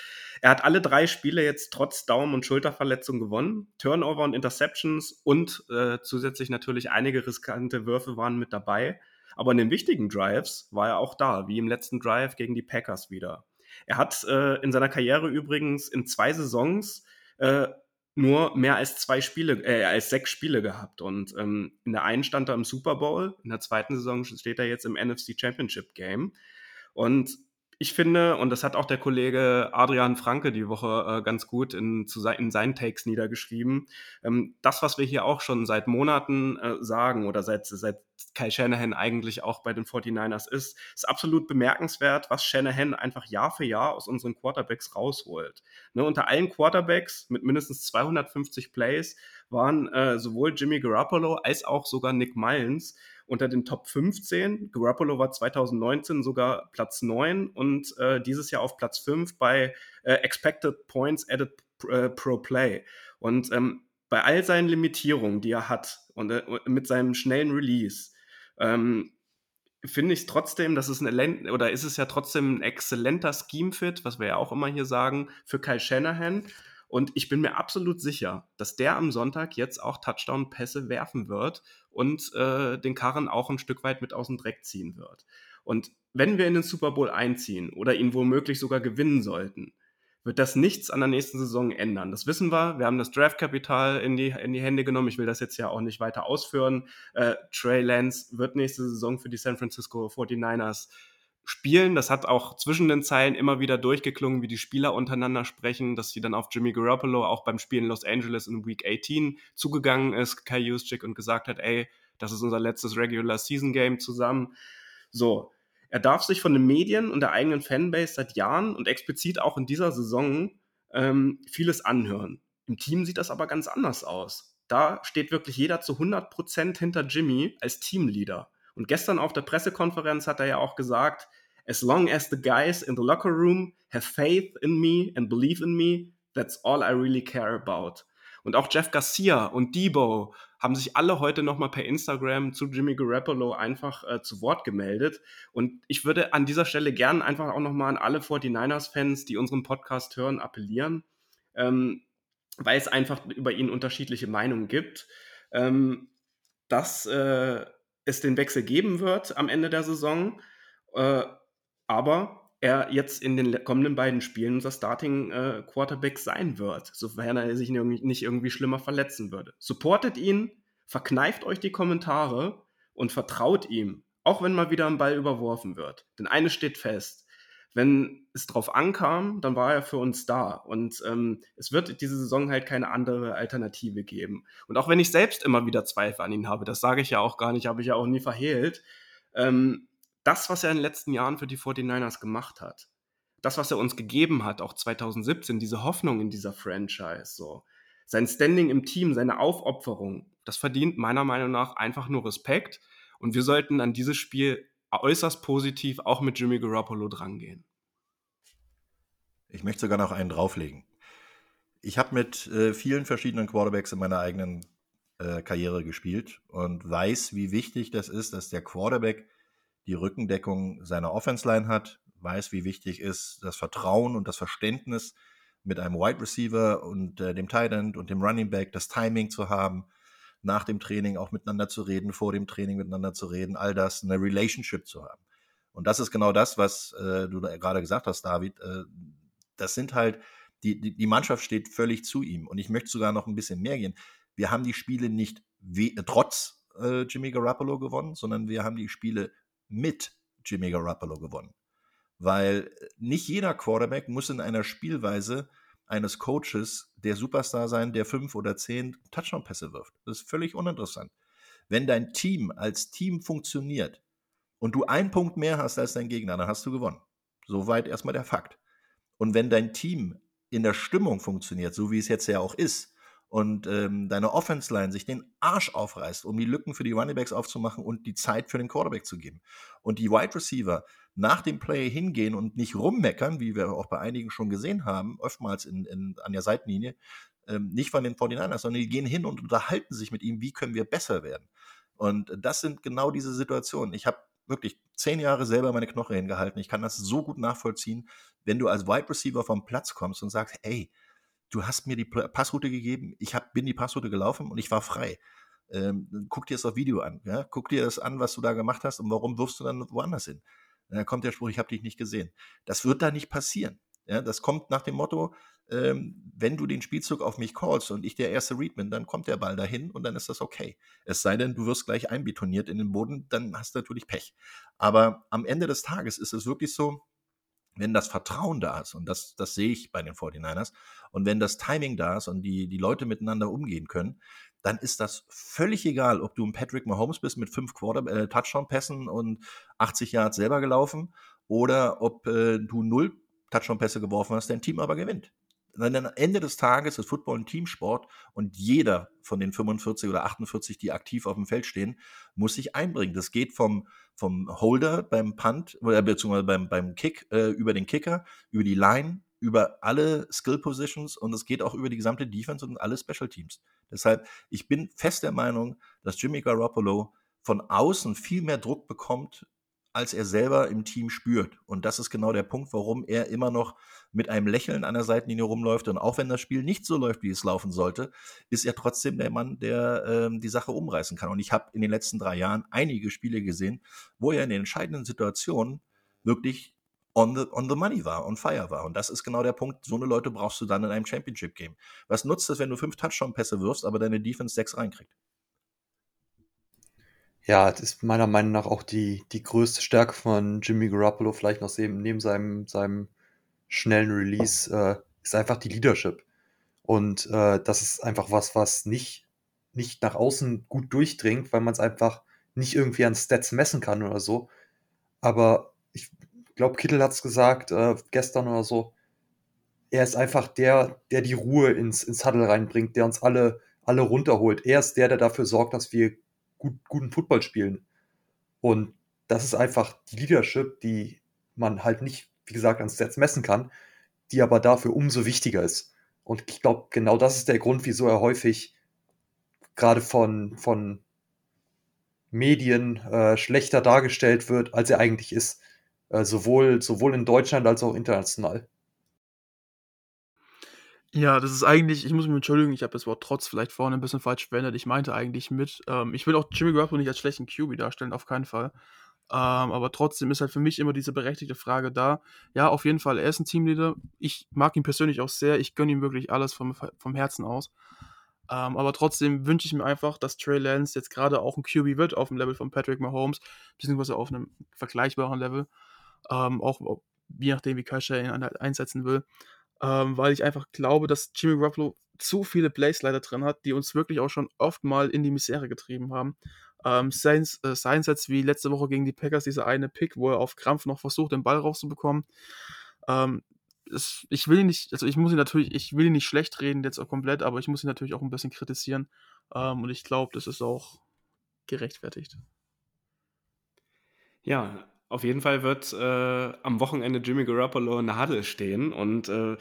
er hat alle drei Spiele jetzt trotz Daumen- und Schulterverletzung gewonnen. Turnover und Interceptions und äh, zusätzlich natürlich einige riskante Würfe waren mit dabei. Aber in den wichtigen Drives war er auch da, wie im letzten Drive gegen die Packers wieder. Er hat äh, in seiner Karriere übrigens in zwei Saisons äh, nur mehr als zwei Spiele, äh, als sechs Spiele gehabt. Und ähm, in der einen stand er im Super Bowl, in der zweiten Saison steht er jetzt im NFC Championship Game. Und ich finde, und das hat auch der Kollege Adrian Franke die Woche äh, ganz gut in, zu, in seinen Takes niedergeschrieben, ähm, das, was wir hier auch schon seit Monaten äh, sagen oder seit, seit Kai Shanahan eigentlich auch bei den 49ers ist, ist absolut bemerkenswert, was Shanahan einfach Jahr für Jahr aus unseren Quarterbacks rausholt. Ne, unter allen Quarterbacks mit mindestens 250 Plays waren äh, sowohl Jimmy Garoppolo als auch sogar Nick Mullins unter den Top 15. Garoppolo war 2019 sogar Platz 9 und äh, dieses Jahr auf Platz 5 bei äh, Expected Points Added äh, Pro Play. Und ähm, bei all seinen Limitierungen, die er hat und äh, mit seinem schnellen Release, ähm, finde ich trotzdem, dass es ein oder ist es ja trotzdem ein exzellenter Scheme-Fit, was wir ja auch immer hier sagen, für Kyle Shanahan. Und ich bin mir absolut sicher, dass der am Sonntag jetzt auch Touchdown-Pässe werfen wird und äh, den Karren auch ein Stück weit mit aus dem Dreck ziehen wird. Und wenn wir in den Super Bowl einziehen oder ihn womöglich sogar gewinnen sollten, wird das nichts an der nächsten Saison ändern. Das wissen wir. Wir haben das Draftkapital in die, in die Hände genommen. Ich will das jetzt ja auch nicht weiter ausführen. Äh, Trey Lance wird nächste Saison für die San Francisco 49ers spielen. Das hat auch zwischen den Zeilen immer wieder durchgeklungen, wie die Spieler untereinander sprechen, dass sie dann auf Jimmy Garoppolo auch beim Spiel in Los Angeles in Week 18 zugegangen ist, Kai Juszczyk, und gesagt hat, ey, das ist unser letztes Regular Season Game zusammen. So, er darf sich von den Medien und der eigenen Fanbase seit Jahren und explizit auch in dieser Saison ähm, vieles anhören. Im Team sieht das aber ganz anders aus. Da steht wirklich jeder zu 100% hinter Jimmy als Teamleader. Und gestern auf der Pressekonferenz hat er ja auch gesagt, as long as the guys in the locker room have faith in me and believe in me, that's all I really care about. Und auch Jeff Garcia und Debo haben sich alle heute nochmal per Instagram zu Jimmy Garoppolo einfach äh, zu Wort gemeldet. Und ich würde an dieser Stelle gern einfach auch nochmal an alle 49ers-Fans, die unseren Podcast hören, appellieren, ähm, weil es einfach über ihn unterschiedliche Meinungen gibt, ähm, dass äh, es den Wechsel geben wird am Ende der Saison. Äh, aber er jetzt in den kommenden beiden Spielen unser Starting äh, Quarterback sein wird, sofern er sich nicht irgendwie schlimmer verletzen würde. Supportet ihn, verkneift euch die Kommentare und vertraut ihm, auch wenn mal wieder ein Ball überworfen wird. Denn eines steht fest, wenn es drauf ankam, dann war er für uns da. Und ähm, es wird diese Saison halt keine andere Alternative geben. Und auch wenn ich selbst immer wieder Zweifel an ihn habe, das sage ich ja auch gar nicht, habe ich ja auch nie verhehlt, ähm, das, was er in den letzten Jahren für die 49ers gemacht hat, das, was er uns gegeben hat, auch 2017, diese Hoffnung in dieser Franchise, so, sein Standing im Team, seine Aufopferung, das verdient meiner Meinung nach einfach nur Respekt. Und wir sollten an dieses Spiel äußerst positiv auch mit Jimmy Garoppolo drangehen. Ich möchte sogar noch einen drauflegen. Ich habe mit äh, vielen verschiedenen Quarterbacks in meiner eigenen äh, Karriere gespielt und weiß, wie wichtig das ist, dass der Quarterback die Rückendeckung seiner Offense-Line hat, weiß, wie wichtig ist das Vertrauen und das Verständnis mit einem Wide Receiver und äh, dem Tight End und dem Running Back, das Timing zu haben, nach dem Training auch miteinander zu reden, vor dem Training miteinander zu reden, all das, eine Relationship zu haben. Und das ist genau das, was äh, du gerade gesagt hast, David. Äh, das sind halt, die, die, die Mannschaft steht völlig zu ihm. Und ich möchte sogar noch ein bisschen mehr gehen. Wir haben die Spiele nicht wie, trotz äh, Jimmy Garoppolo gewonnen, sondern wir haben die Spiele mit Jimmy Garoppolo gewonnen. Weil äh, nicht jeder Quarterback muss in einer Spielweise eines Coaches der Superstar sein, der fünf oder zehn Touchdown-Pässe wirft. Das ist völlig uninteressant. Wenn dein Team als Team funktioniert und du einen Punkt mehr hast als dein Gegner, dann hast du gewonnen. Soweit erstmal der Fakt. Und wenn dein Team in der Stimmung funktioniert, so wie es jetzt ja auch ist, und ähm, deine Offense-Line sich den Arsch aufreißt, um die Lücken für die Runningbacks aufzumachen und die Zeit für den Quarterback zu geben. Und die Wide Receiver nach dem Play hingehen und nicht rummeckern, wie wir auch bei einigen schon gesehen haben, oftmals in, in, an der Seitenlinie, ähm, nicht von den 49ers, sondern die gehen hin und unterhalten sich mit ihm, wie können wir besser werden. Und das sind genau diese Situationen. Ich habe wirklich zehn Jahre selber meine Knochen hingehalten. Ich kann das so gut nachvollziehen, wenn du als Wide Receiver vom Platz kommst und sagst, ey, du hast mir die Passroute gegeben, ich hab, bin die Passroute gelaufen und ich war frei. Ähm, guck dir das auf Video an. Ja? Guck dir das an, was du da gemacht hast und warum wirfst du dann woanders hin. Dann kommt der Spruch, ich habe dich nicht gesehen. Das wird da nicht passieren. Ja? Das kommt nach dem Motto, ähm, wenn du den Spielzug auf mich callst und ich der erste Read bin, dann kommt der Ball dahin und dann ist das okay. Es sei denn, du wirst gleich einbetoniert in den Boden, dann hast du natürlich Pech. Aber am Ende des Tages ist es wirklich so, wenn das Vertrauen da ist, und das, das sehe ich bei den 49ers, und wenn das Timing da ist und die, die Leute miteinander umgehen können, dann ist das völlig egal, ob du ein Patrick Mahomes bist mit fünf Quarter äh, Touchdown-Pässen und 80 Yards selber gelaufen oder ob äh, du null Touchdown-Pässe geworfen hast, dein Team aber gewinnt. Denn am Ende des Tages ist Football ein Teamsport und jeder von den 45 oder 48, die aktiv auf dem Feld stehen, muss sich einbringen. Das geht vom, vom Holder beim Punt, oder beziehungsweise beim, beim Kick, äh, über den Kicker, über die Line, über alle Skill Positions und es geht auch über die gesamte Defense und alle Special Teams. Deshalb, ich bin fest der Meinung, dass Jimmy Garoppolo von außen viel mehr Druck bekommt als er selber im Team spürt. Und das ist genau der Punkt, warum er immer noch mit einem Lächeln an der Seitenlinie rumläuft. Und auch wenn das Spiel nicht so läuft, wie es laufen sollte, ist er trotzdem der Mann, der ähm, die Sache umreißen kann. Und ich habe in den letzten drei Jahren einige Spiele gesehen, wo er in den entscheidenden Situationen wirklich on the, on the money war, on fire war. Und das ist genau der Punkt. So eine Leute brauchst du dann in einem Championship-Game. Was nutzt es, wenn du fünf Touchdown-Pässe wirfst, aber deine Defense sechs reinkriegt? Ja, das ist meiner Meinung nach auch die, die größte Stärke von Jimmy Garoppolo, vielleicht noch neben, seinem, seinem schnellen Release, äh, ist einfach die Leadership. Und äh, das ist einfach was, was nicht, nicht nach außen gut durchdringt, weil man es einfach nicht irgendwie an Stats messen kann oder so. Aber ich glaube, Kittel hat es gesagt, äh, gestern oder so, er ist einfach der, der die Ruhe ins, ins Huddle reinbringt, der uns alle, alle runterholt. Er ist der, der dafür sorgt, dass wir gut, guten Football spielen. Und das ist einfach die Leadership, die man halt nicht, wie gesagt, an Stats messen kann, die aber dafür umso wichtiger ist. Und ich glaube, genau das ist der Grund, wieso er häufig gerade von, von Medien äh, schlechter dargestellt wird, als er eigentlich ist. Äh, sowohl, sowohl in Deutschland als auch international. Ja, das ist eigentlich, ich muss mich entschuldigen, ich habe das Wort trotz vielleicht vorne ein bisschen falsch verwendet. Ich meinte eigentlich mit, ähm, ich will auch Jimmy Garoppolo nicht als schlechten QB darstellen, auf keinen Fall. Ähm, aber trotzdem ist halt für mich immer diese berechtigte Frage da. Ja, auf jeden Fall, er ist ein Teamleader. Ich mag ihn persönlich auch sehr. Ich gönne ihm wirklich alles vom, vom Herzen aus. Ähm, aber trotzdem wünsche ich mir einfach, dass Trey Lance jetzt gerade auch ein QB wird auf dem Level von Patrick Mahomes, beziehungsweise auf einem vergleichbaren Level. Ähm, auch je nachdem, wie Kasha ihn einsetzen will. Ähm, weil ich einfach glaube, dass Jimmy Garoppolo zu viele Plays leider drin hat, die uns wirklich auch schon oft mal in die Misere getrieben haben. Ähm, sein, äh, wie letzte Woche gegen die Packers, dieser eine Pick, wo er auf Krampf noch versucht, den Ball rauszubekommen. Ähm, es, ich will ihn nicht, also ich muss ihn natürlich, ich will ihn nicht schlecht reden jetzt auch komplett, aber ich muss ihn natürlich auch ein bisschen kritisieren. Ähm, und ich glaube, das ist auch gerechtfertigt. Ja, auf jeden Fall wird äh, am Wochenende Jimmy Garoppolo in der Huddle stehen. Und äh,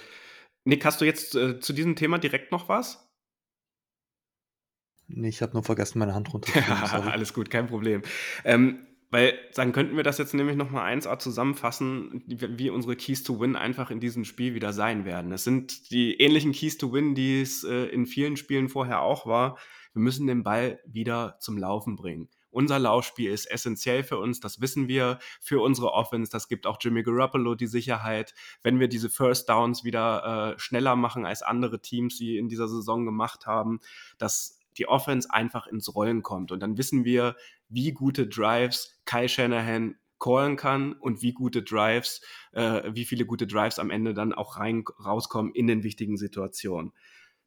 Nick, hast du jetzt äh, zu diesem Thema direkt noch was? Nee, ich habe nur vergessen, meine Hand runter. Alles gut, kein Problem. Ähm, weil dann könnten wir das jetzt nämlich nochmal 1A zusammenfassen, wie, wie, unsere Keys to Win einfach in diesem Spiel wieder sein werden. Es sind die ähnlichen Keys to Win, die es äh, in vielen Spielen vorher auch war. Wir müssen den Ball wieder zum Laufen bringen. Unser Laufspiel ist essentiell für uns, das wissen wir, für unsere Offense. Das gibt auch Jimmy Garoppolo die Sicherheit. Wenn wir diese First Downs wieder äh, schneller machen als andere Teams, die in dieser Saison gemacht haben, das die Offense einfach ins Rollen kommt. Und dann wissen wir, wie gute Drives Kyle Shanahan callen kann und wie gute Drives, äh, wie viele gute Drives am Ende dann auch rein rauskommen in den wichtigen Situationen.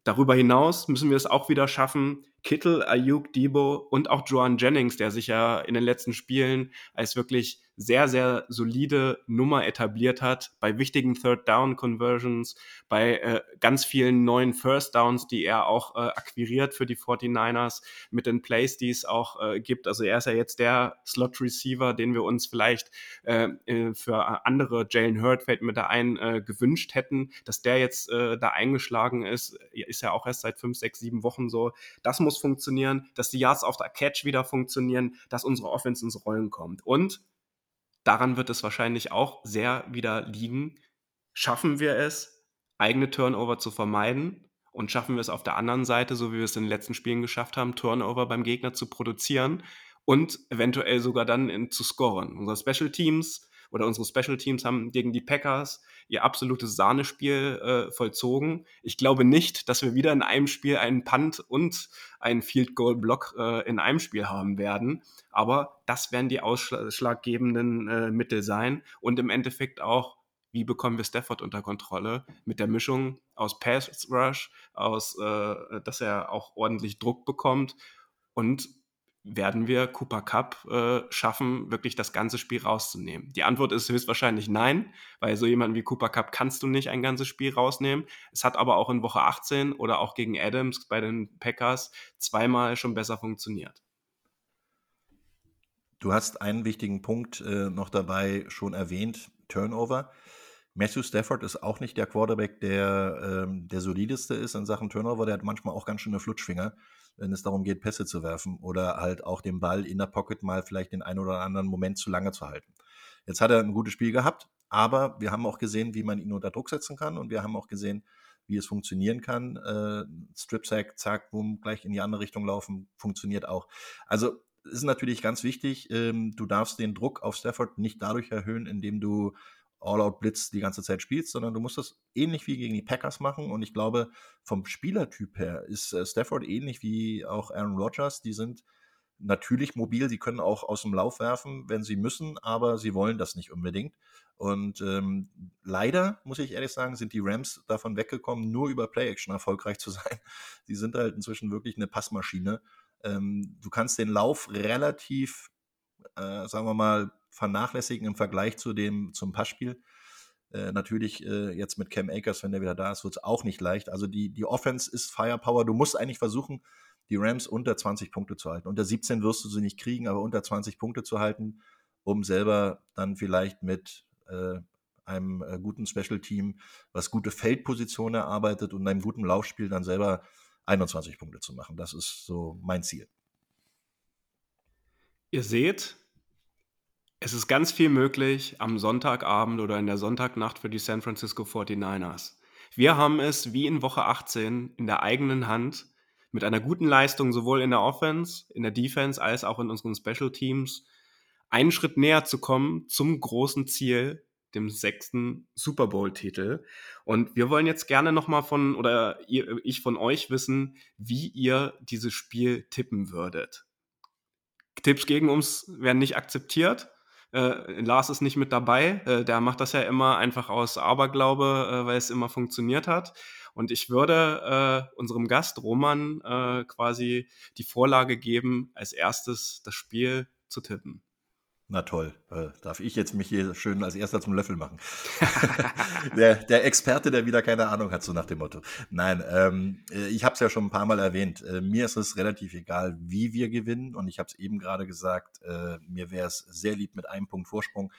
Darüber hinaus müssen wir es auch wieder schaffen, Kittel, Ayuk, Debo und auch Joan Jennings, der sich ja in den letzten Spielen als wirklich sehr, sehr solide Nummer etabliert hat, bei wichtigen Third Down Conversions, bei äh, ganz vielen neuen First Downs, die er auch äh, akquiriert für die 49ers, mit den Plays, die es auch äh, gibt. Also er ist ja jetzt der Slot Receiver, den wir uns vielleicht äh, äh, für andere, Jalen Hurt fällt mir da ein, äh, gewünscht hätten, dass der jetzt da eingeschlagen ist, ist ja auch erst seit fünf, sechs, sieben Wochen so. Das muss funktionieren, dass die Yards auf der Catch wieder funktionieren, dass unsere Offense ins Rollen kommt. Und daran wird es wahrscheinlich auch sehr wieder liegen. Schaffen wir es, eigene Turnover zu vermeiden? Und schaffen wir es auf der anderen Seite, so wie wir es in den letzten Spielen geschafft haben, Turnover beim Gegner zu produzieren und eventuell sogar dann in, zu scoren? Unsere Special Teams oder unsere Special Teams haben gegen die Packers ihr absolutes Sahnespiel äh, vollzogen. Ich glaube nicht, dass wir wieder in einem Spiel einen Punt und einen Field Goal Block äh, in einem Spiel haben werden. Aber das werden die ausschlaggebenden äh, Mittel sein und im Endeffekt auch wie bekommen wir Stafford unter Kontrolle mit der Mischung aus Pass Rush, aus, äh, dass er auch ordentlich Druck bekommt und werden wir Cooper Cup äh, schaffen, wirklich das ganze Spiel rauszunehmen? Die Antwort ist höchstwahrscheinlich nein, weil so jemanden wie Cooper Cup kannst du nicht ein ganzes Spiel rausnehmen. Es hat aber auch in Woche 18 oder auch gegen Adams bei den Packers zweimal schon besser funktioniert. Du hast einen wichtigen Punkt äh, noch dabei schon erwähnt, Turnover. Matthew Stafford ist auch nicht der Quarterback, der ähm, der solideste ist in Sachen Turnover. Der hat manchmal auch ganz schöne Flutschfinger wenn es darum geht, Pässe zu werfen oder halt auch den Ball in der Pocket mal vielleicht den einen oder anderen Moment zu lange zu halten. Jetzt hat er ein gutes Spiel gehabt, aber wir haben auch gesehen, wie man ihn unter Druck setzen kann und wir haben auch gesehen, wie es funktionieren kann. Äh, Strip Sack, zack, boom, gleich in die andere Richtung laufen, funktioniert auch. Also ist natürlich ganz wichtig, ähm, du darfst den Druck auf Stafford nicht dadurch erhöhen, indem du All-Out-Blitz die ganze Zeit spielst, sondern du musst das ähnlich wie gegen die Packers machen. Und ich glaube, vom Spielertyp her ist äh, Stafford ähnlich wie auch Aaron Rodgers. Die sind natürlich mobil, sie können auch aus dem Lauf werfen, wenn sie müssen, aber sie wollen das nicht unbedingt. Und ähm, leider, muss ich ehrlich sagen, sind die Rams davon weggekommen, nur über Play-Action erfolgreich zu sein. Sie sind halt inzwischen wirklich eine Passmaschine. Ähm, du kannst den Lauf relativ, äh, sagen wir mal, vernachlässigen im Vergleich zu dem, zum Passspiel. Äh, natürlich äh, jetzt mit Cam Akers, wenn der wieder da ist, wird es auch nicht leicht. Also die, die Offense ist Firepower. Du musst eigentlich versuchen, die Rams unter 20 Punkte zu halten. Unter 17 wirst du sie nicht kriegen, aber unter 20 Punkte zu halten, um selber dann vielleicht mit äh, einem äh, guten Special Team, was gute Feldpositionen erarbeitet und einem guten Laufspiel dann selber 21 Punkte zu machen. Das ist so mein Ziel. Ihr seht, es ist ganz viel möglich am Sonntagabend oder in der Sonntagnacht für die San Francisco 49ers. Wir haben es wie in Woche 18 in der eigenen Hand mit einer guten Leistung sowohl in der Offense, in der Defense als auch in unseren Special Teams einen Schritt näher zu kommen zum großen Ziel, dem sechsten Super Bowl-Titel. Und wir wollen jetzt gerne nochmal von, oder ihr, ich von euch wissen, wie ihr dieses Spiel tippen würdet. Tipps gegen uns werden nicht akzeptiert. Äh, Lars ist nicht mit dabei. Äh, der macht das ja immer einfach aus Aberglaube, äh, weil es immer funktioniert hat. Und ich würde äh, unserem Gast Roman äh, quasi die Vorlage geben, als erstes das Spiel zu tippen. Na toll, äh, darf ich jetzt mich hier schön als erster zum Löffel machen? der, der, Experte, der wieder keine Ahnung hat, so nach dem Motto. Nein, ähm, äh, ich habe es ja schon ein paar Mal erwähnt. Äh, mir ist es relativ egal, wie wir gewinnen. Und ich habe es eben gerade gesagt, äh, mir wäre es sehr lieb mit einem Punkt Vorsprung.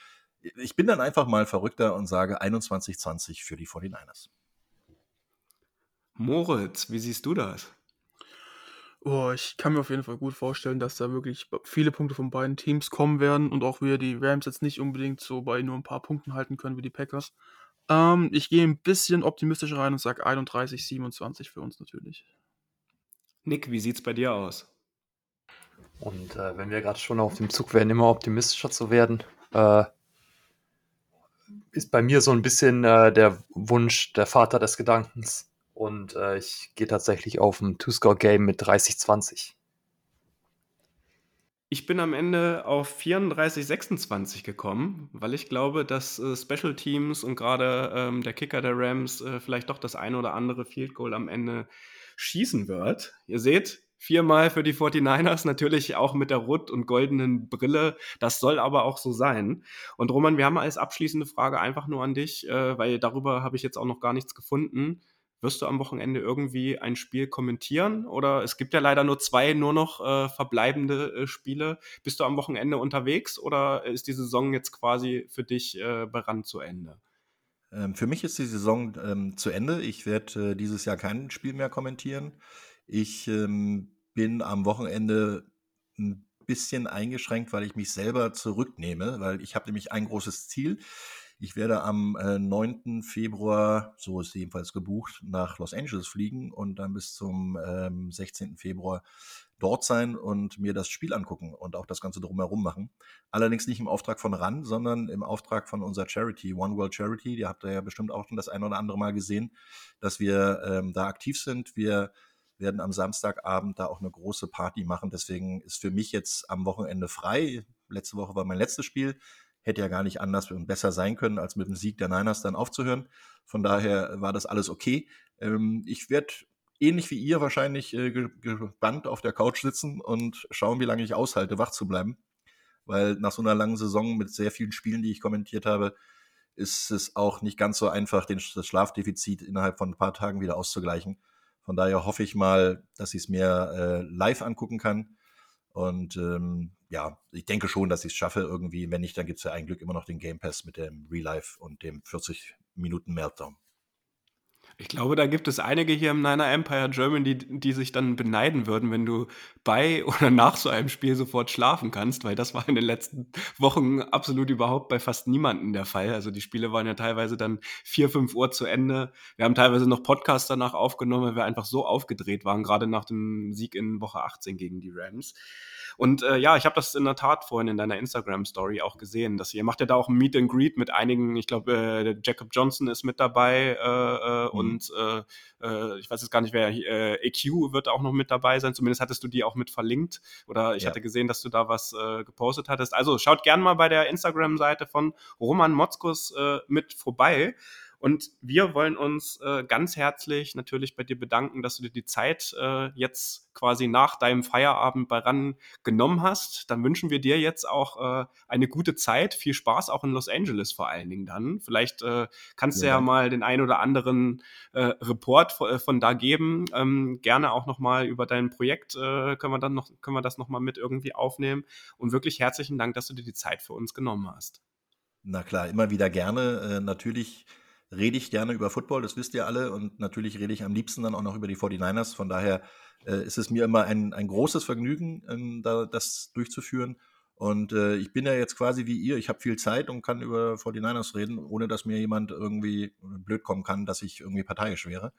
Ich bin dann einfach mal verrückter und sage 21-20 für die 49ers. Moritz, wie siehst du das? Oh, ich kann mir auf jeden Fall gut vorstellen, dass da wirklich viele Punkte von beiden Teams kommen werden und auch wir die Rams jetzt nicht unbedingt so bei nur ein paar Punkten halten können wie die Packers. Ähm, ich gehe ein bisschen optimistischer rein und sage 31, 27 für uns natürlich. Nick, wie sieht's bei dir aus? Und äh, wenn wir gerade schon auf dem Zug werden, immer optimistischer zu werden, äh, ist bei mir so ein bisschen äh, der Wunsch, der Vater des Gedankens, und äh, ich gehe tatsächlich auf ein Two-Score-Game mit 30-20. Ich bin am Ende auf 34-26 gekommen, weil ich glaube, dass äh, Special Teams und gerade ähm, der Kicker der Rams äh, vielleicht doch das eine oder andere Field Goal am Ende schießen wird. Ihr seht, viermal für die 49ers, natürlich auch mit der rot und goldenen Brille. Das soll aber auch so sein. Und Roman, wir haben als abschließende Frage einfach nur an dich, äh, weil darüber habe ich jetzt auch noch gar nichts gefunden. Wirst du am Wochenende irgendwie ein Spiel kommentieren? Oder es gibt ja leider nur zwei nur noch äh, verbleibende äh, Spiele. Bist du am Wochenende unterwegs oder ist die Saison jetzt quasi für dich äh, berannt zu Ende? Ähm, für mich ist die Saison ähm, zu Ende. Ich werde äh, dieses Jahr kein Spiel mehr kommentieren. Ich ähm, bin am Wochenende ein bisschen eingeschränkt, weil ich mich selber zurücknehme, weil ich habe nämlich ein großes Ziel. Ich werde am äh, 9. Februar, so ist jedenfalls gebucht, nach Los Angeles fliegen und dann bis zum ähm, 16. Februar dort sein und mir das Spiel angucken und auch das Ganze drumherum machen. Allerdings nicht im Auftrag von RAN, sondern im Auftrag von unserer Charity, One World Charity. Die habt ihr ja bestimmt auch schon das ein oder andere Mal gesehen, dass wir ähm, da aktiv sind. Wir werden am Samstagabend da auch eine große Party machen. Deswegen ist für mich jetzt am Wochenende frei. Letzte Woche war mein letztes Spiel hätte ja gar nicht anders und besser sein können, als mit dem Sieg der Niners dann aufzuhören. Von daher war das alles okay. Ähm, ich werde ähnlich wie ihr wahrscheinlich äh, gespannt auf der Couch sitzen und schauen, wie lange ich aushalte, wach zu bleiben. Weil nach so einer langen Saison mit sehr vielen Spielen, die ich kommentiert habe, ist es auch nicht ganz so einfach, den, das Schlafdefizit innerhalb von ein paar Tagen wieder auszugleichen. Von daher hoffe ich mal, dass ich es mir äh, live angucken kann. Und ähm, ja, ich denke schon, dass ich es schaffe irgendwie. Wenn nicht, dann gibt es ja ein Glück immer noch den Game Pass mit dem Real Life und dem 40 Minuten Meltdown. Ich glaube, da gibt es einige hier im Niner Empire Germany, die, die sich dann beneiden würden, wenn du bei oder nach so einem Spiel sofort schlafen kannst, weil das war in den letzten Wochen absolut überhaupt bei fast niemandem der Fall. Also die Spiele waren ja teilweise dann vier, fünf Uhr zu Ende. Wir haben teilweise noch Podcasts danach aufgenommen, weil wir einfach so aufgedreht waren, gerade nach dem Sieg in Woche 18 gegen die Rams. Und äh, ja, ich habe das in der Tat vorhin in deiner Instagram-Story auch gesehen, dass ihr macht ja da auch ein Meet and Greet mit einigen, ich glaube, äh, Jacob Johnson ist mit dabei äh, äh mhm. und äh, äh, ich weiß jetzt gar nicht, wer, äh, EQ wird auch noch mit dabei sein, zumindest hattest du die auch mit verlinkt oder ich ja. hatte gesehen, dass du da was äh, gepostet hattest. Also schaut gerne mal bei der Instagram-Seite von Roman Motzkus äh, mit vorbei. Und wir wollen uns äh, ganz herzlich natürlich bei dir bedanken, dass du dir die Zeit äh, jetzt quasi nach deinem Feierabend bei RAN genommen hast. Dann wünschen wir dir jetzt auch äh, eine gute Zeit, viel Spaß auch in Los Angeles vor allen Dingen dann. Vielleicht äh, kannst ja. du ja mal den ein oder anderen äh, Report von, äh, von da geben. Ähm, gerne auch nochmal über dein Projekt können wir dann noch, können wir das nochmal mit irgendwie aufnehmen. Und wirklich herzlichen Dank, dass du dir die Zeit für uns genommen hast. Na klar, immer wieder gerne. Natürlich rede ich gerne über Football, das wisst ihr alle. Und natürlich rede ich am liebsten dann auch noch über die 49ers. Von daher äh, ist es mir immer ein, ein großes Vergnügen, ähm, da, das durchzuführen. Und äh, ich bin ja jetzt quasi wie ihr, ich habe viel Zeit und kann über 49ers reden, ohne dass mir jemand irgendwie blöd kommen kann, dass ich irgendwie parteiisch wäre.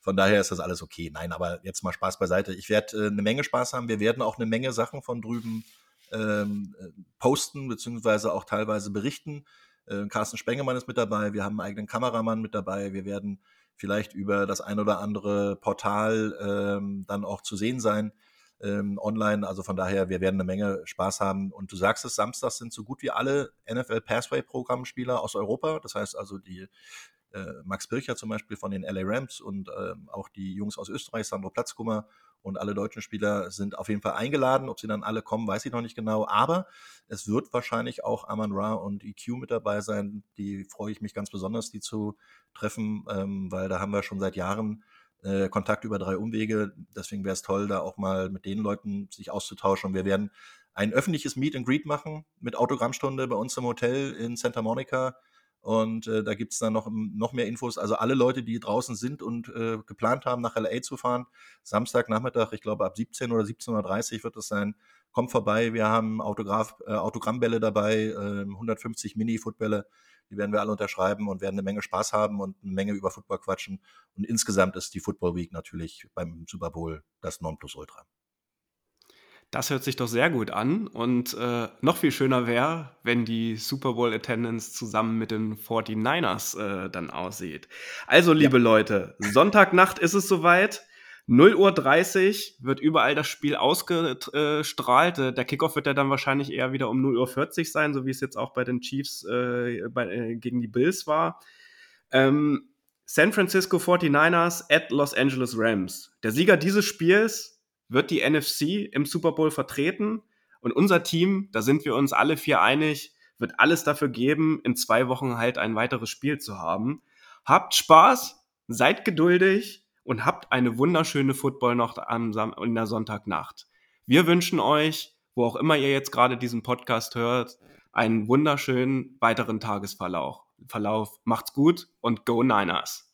Von daher ist das alles okay. Nein, aber jetzt mal Spaß beiseite. Ich werde äh, eine Menge Spaß haben. Wir werden auch eine Menge Sachen von drüben ähm, äh, posten, beziehungsweise auch teilweise berichten. Äh, Carsten Spengemann ist mit dabei, wir haben einen eigenen Kameramann mit dabei, wir werden vielleicht über das ein oder andere Portal ähm, dann auch zu sehen sein ähm, online. Also von daher, wir werden eine Menge Spaß haben. Und du sagst es, Samstag sind so gut wie alle NFL Passway Programmspieler aus Europa. Das heißt also die Max Bircher zum Beispiel von den LA Rams und äh, auch die Jungs aus Österreich, Sandro Platzkummer und alle deutschen Spieler sind auf jeden Fall eingeladen. Ob sie dann alle kommen, weiß ich noch nicht genau. Aber es wird wahrscheinlich auch Aman Ra und EQ mit dabei sein. Die freue ich mich ganz besonders, die zu treffen, ähm, weil da haben wir schon seit Jahren äh, Kontakt über drei Umwege. Deswegen wäre es toll, da auch mal mit den Leuten sich auszutauschen. Wir werden ein öffentliches Meet and Greet machen mit Autogrammstunde bei uns im Hotel in Santa Monica. Und äh, da gibt es dann noch, noch mehr Infos. Also alle Leute, die draußen sind und äh, geplant haben, nach LA zu fahren, Samstagnachmittag, ich glaube ab 17 oder 17.30 Uhr wird es sein, kommt vorbei. Wir haben Autograph, äh, Autogrammbälle dabei, 150 ähm, Mini-Footbälle. Die werden wir alle unterschreiben und werden eine Menge Spaß haben und eine Menge über Football quatschen. Und insgesamt ist die Football Week natürlich beim Super Bowl das Nonplusultra. Das hört sich doch sehr gut an. Und äh, noch viel schöner wäre, wenn die Super Bowl Attendance zusammen mit den 49ers äh, dann aussieht. Also, liebe ja. Leute, Sonntagnacht ist es soweit. 0 Uhr 30 wird überall das Spiel ausgestrahlt. Äh, der Kickoff wird ja dann wahrscheinlich eher wieder um 0 Uhr 40 sein, so wie es jetzt auch bei den Chiefs äh, bei, äh, gegen die Bills war. Ähm, San Francisco 49ers at Los Angeles Rams. Der Sieger dieses Spiels wird die NFC im Super Bowl vertreten. Und unser Team, da sind wir uns alle vier einig, wird alles dafür geben, in zwei Wochen halt ein weiteres Spiel zu haben. Habt Spaß, seid geduldig und habt eine wunderschöne Footballnacht in der Sonntagnacht. Wir wünschen euch, wo auch immer ihr jetzt gerade diesen Podcast hört, einen wunderschönen weiteren Tagesverlauf. Verlauf. Macht's gut und Go Niners!